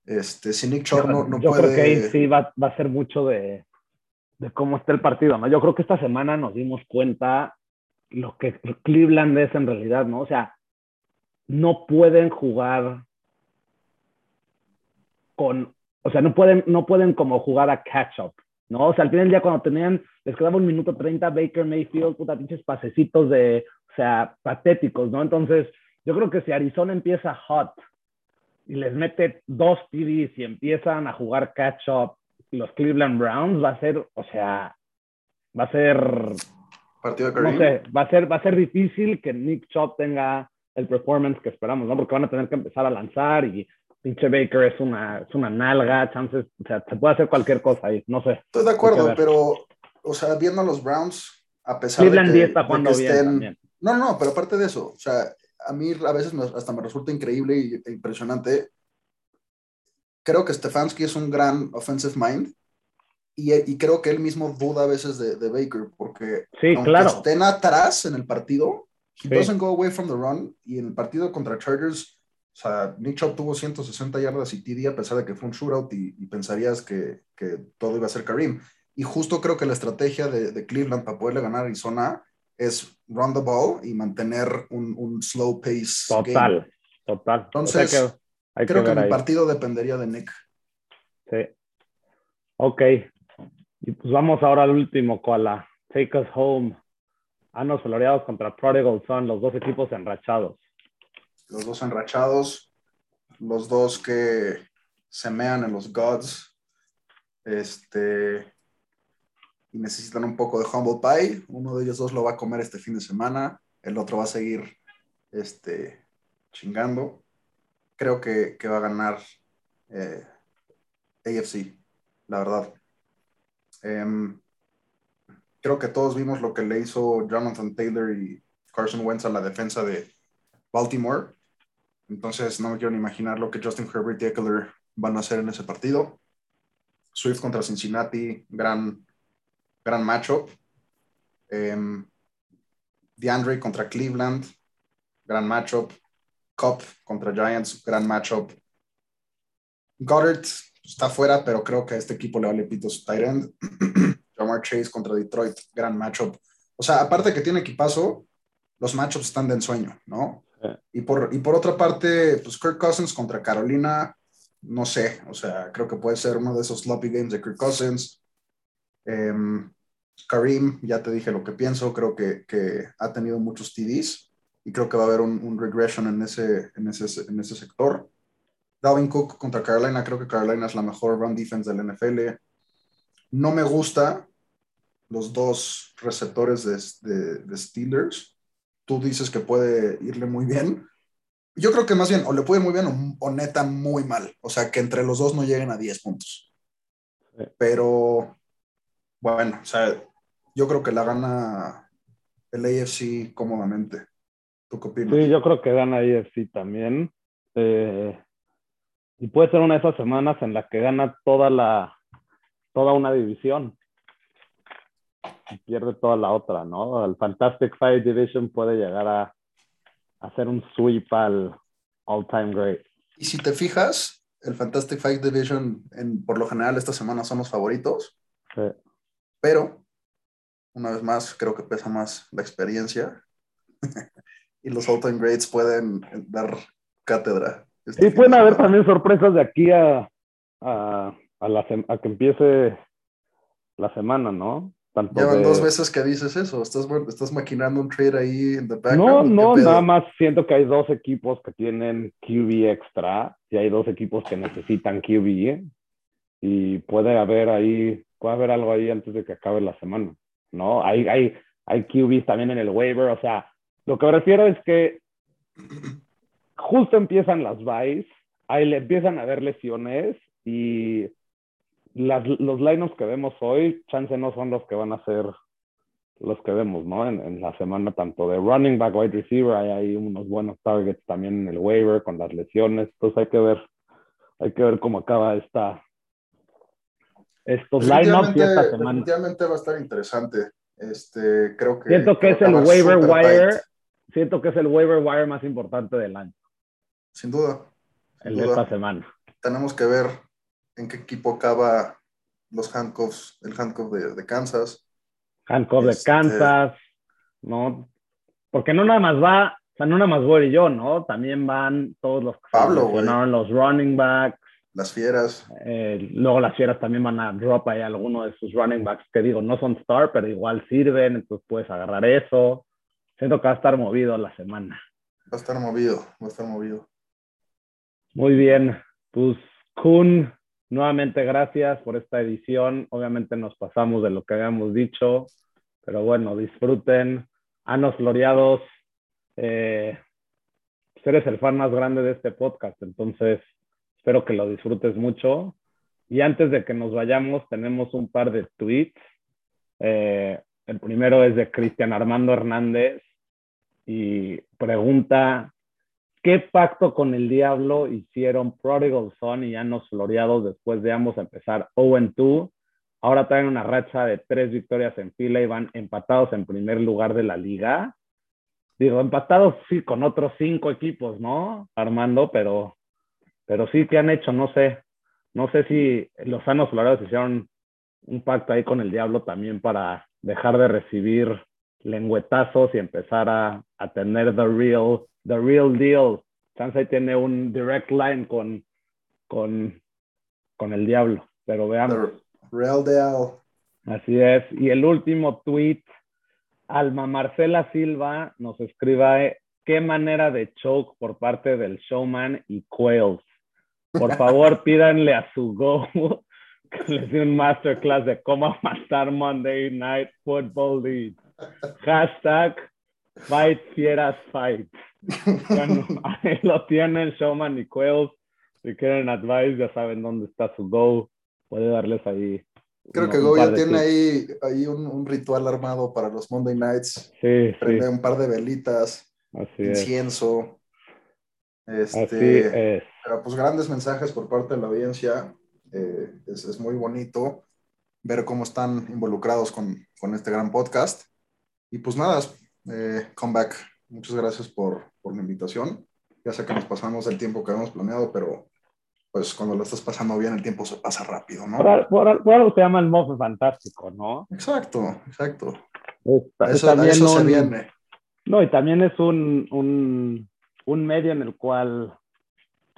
Este, si Nick Chubb no, no yo puede... creo que ahí sí va, va a ser mucho de, de, cómo está el partido, ¿no? Yo creo que esta semana nos dimos cuenta lo que Cleveland es en realidad, ¿no? O sea, no pueden jugar con, o sea, no pueden, no pueden como jugar a catch up, ¿no? O sea, al final del día cuando tenían, les quedaba un minuto 30, Baker Mayfield, puta, pinches pasecitos de, o sea, patéticos, ¿no? Entonces, yo creo que si Arizona empieza hot y les mete dos TDs y empiezan a jugar catch up los Cleveland Browns, va a ser, o sea, va a ser partido de no sé, va a ser va a ser difícil que Nick Chubb tenga el performance que esperamos, ¿no? Porque van a tener que empezar a lanzar y pinche Baker es una, es una nalga, chances, o sea, se puede hacer cualquier cosa ahí, no sé. Estoy de acuerdo, pero, o sea, viendo a los Browns, a pesar Cleveland de que, está jugando bien No, no, pero aparte de eso, o sea, a mí a veces hasta me resulta increíble e impresionante. Creo que Stefanski es un gran offensive mind y, creo que él mismo duda a veces de, Baker porque sí, aunque claro. estén atrás en el partido, he doesn't go away from the run y en el partido contra Chargers, o sea, Nick Chubb tuvo 160 yardas y TD a pesar de que fue un shootout y, pensarías que, que, todo iba a ser Karim. Y justo creo que la estrategia de, de Cleveland para poderle ganar a Arizona es run the ball y mantener un, un slow pace. Total, total. Entonces, creo que, mi partido dependería de Nick. Sí. Ok. Y pues vamos ahora al último, Koala. Take us home. Anos floreados contra Prodigal Son, los dos equipos enrachados. Los dos enrachados, los dos que se mean en los gods. Este, y necesitan un poco de humble pie. Uno de ellos dos lo va a comer este fin de semana, el otro va a seguir este, chingando. Creo que, va a ganar eh, AFC, la verdad. Em, creo que todos vimos lo que le hizo Jonathan Taylor y Carson Wentz a la defensa de Baltimore. Entonces no me quiero ni imaginar lo que Justin Herbert y Eckler van a hacer en ese partido. Swift contra Cincinnati, gran gran matchup. Um, DeAndre contra Cleveland, gran matchup. Cup contra Giants, gran matchup. Goddard está fuera, pero creo que a este equipo le vale pito su tight end. [CLEARS THROAT] Jamar Chase contra Detroit, gran matchup. O sea, aparte que tiene equipazo, los matchups están de ensueño, ¿no? Y, por, y por otra parte, pues Kirk Cousins contra Carolina, no sé, o sea, creo que puede ser uno de esos sloppy games de Kirk Cousins. Em, Karim, ya te dije lo que pienso, creo que, que, ha tenido muchos TDs y creo que va a haber un, un regression en ese, en, ese, en ese sector. Dalvin Cook contra Carolina, creo que Carolina es la mejor run defense del NFL. No me gusta los dos receptores de, de, Steelers. Tú dices que puede irle muy bien. Yo creo que más bien o le puede ir muy bien o, neta muy mal. O sea, que entre los dos no lleguen a 10 puntos. Pero bueno, o sea, yo creo que la gana el AFC cómodamente. ¿Tú qué opinas? Sí, yo creo que gana AFC también. Eh, y puede ser una de esas semanas en la que gana toda la toda una división pierde toda la otra, ¿no? El Fantastic Five Division puede llegar a hacer un sweep al all-time great. Y si te fijas, el Fantastic Five Division, en, por lo general, esta semana son los favoritos. Sí. Pero, una vez más, creo que pesa más la experiencia. [LAUGHS] y los all-time greats pueden dar cátedra. Este sí, pueden haber también sorpresas de aquí a, a, a, la, a que empiece la semana, ¿no? Llevan dos veces que dices eso. ¿Estás, ¿Estás maquinando un trade ahí en the No, no, nada más siento que hay dos equipos que tienen QB extra y hay dos equipos que necesitan QB y puede haber ahí, puede haber algo ahí antes de que acabe la semana, ¿no? Hay, hay, hay QBs también en el waiver, o sea, lo que me refiero es que justo empiezan las buys, ahí le empiezan a haber lesiones y las, los lineups que vemos hoy, chance no son los que van a ser los que vemos, ¿no? En, la semana, tanto de running back, wide receiver, hay ahí unos buenos targets también en el waiver con las lesiones. Entonces hay que ver, hay que ver cómo acaba esta, estos lineups y esta semana. Definitivamente va a estar interesante. Este, creo que. Siento que es el waiver wire. Siento que es el waiver wire más importante del año. Sin duda. el de esta semana. Tenemos que ver en qué equipo acaba los handcuffs, el handcuff de, Kansas. Handcuff de este, Kansas, ¿no? Porque no nada más va, o sea, no nada más voy yo, ¿no? También van todos los Pablo, los running backs. Las fieras. Eh, luego las fieras también van a drop ahí alguno de sus running backs que digo, no son star, pero igual sirven, entonces puedes agarrar eso. Siento que va a estar movido la semana. Va a estar movido, va a estar movido. Muy bien, pues Kun, Nuevamente, gracias por esta edición. Obviamente nos pasamos de lo que habíamos dicho, pero bueno, disfruten. Anos floreados. Eh, eres el fan más grande de este podcast, entonces espero que lo disfrutes mucho. Y antes de que nos vayamos, tenemos un par de tweets. Eh, el primero es de Cristian Armando Hernández y pregunta ¿Qué pacto con el diablo hicieron Prodigal Son y Llanos Floreados después de ambos empezar 0-2? Ahora traen una racha de tres victorias en fila y van empatados en primer lugar de la liga. Digo, empatados sí con otros cinco equipos, ¿no? Armando, pero, pero sí, ¿qué han hecho? No sé. No sé si los Llanos Floreados hicieron un pacto ahí con el diablo también para dejar de recibir lengüetazos y empezar a, a tener the real The Real Deal. Chance tiene un direct line con, con, con el diablo, pero veamos. Real Deal. Así es. Y el último tweet, Alma Marcela Silva nos escribe, qué manera de choke por parte del showman y Quails. Por [LAUGHS] favor, pídanle a su go que les dé un masterclass de cómo matar Monday Night Football League. [LAUGHS] Hashtag Fight Fieras Fight. Bueno, [LAUGHS] ahí lo tienen, Showman y Quells. Si quieren advice, ya saben dónde está su Go. Puede darles ahí. Creo que Go ya tiene ahí, ahí un, ritual armado para los Monday Nights. Sí, Prende un par de velitas, Así incienso. Este, Así es. Pero pues grandes mensajes por parte de la audiencia. Eh, es, es, muy bonito ver cómo están involucrados con, con este gran podcast. Y pues nada, eh, comeback muchas gracias por, por, la invitación. Ya sé que nos pasamos el tiempo que habíamos planeado, pero pues cuando lo estás pasando bien, el tiempo se pasa rápido, ¿no? Por, algo se llama el modo fantástico, ¿no? Exacto, exacto. eso, eso se viene. No, y también es un, un, un, medio en el cual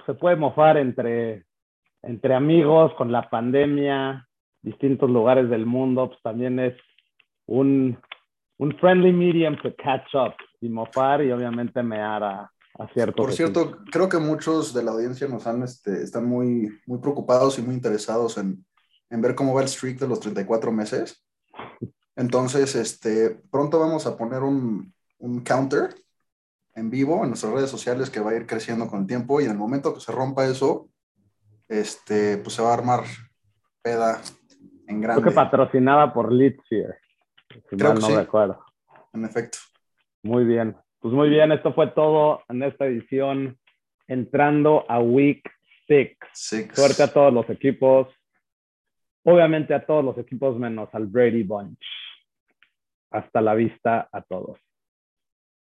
se puede mofar entre, entre amigos con la pandemia, distintos lugares del mundo, pues también es un, un friendly medium to catch up y mofar y obviamente me hará a cierto. Por cierto, creo que muchos de la audiencia nos han, este, están muy, muy preocupados y muy interesados en, en ver cómo va el streak de los 34 meses. Entonces, este, pronto vamos a poner un, un counter en vivo en nuestras redes sociales que va a ir creciendo con el tiempo y en el momento que se rompa eso, este, pues se va a armar peda en grande. Creo que patrocinada por Litzier. Creo que no recuerdo. En efecto. Muy bien. Pues muy bien, esto fue todo en esta edición. Entrando a Week 6. Suerte a todos los equipos. Obviamente a todos los equipos menos al Brady Bunch. Hasta la vista a todos.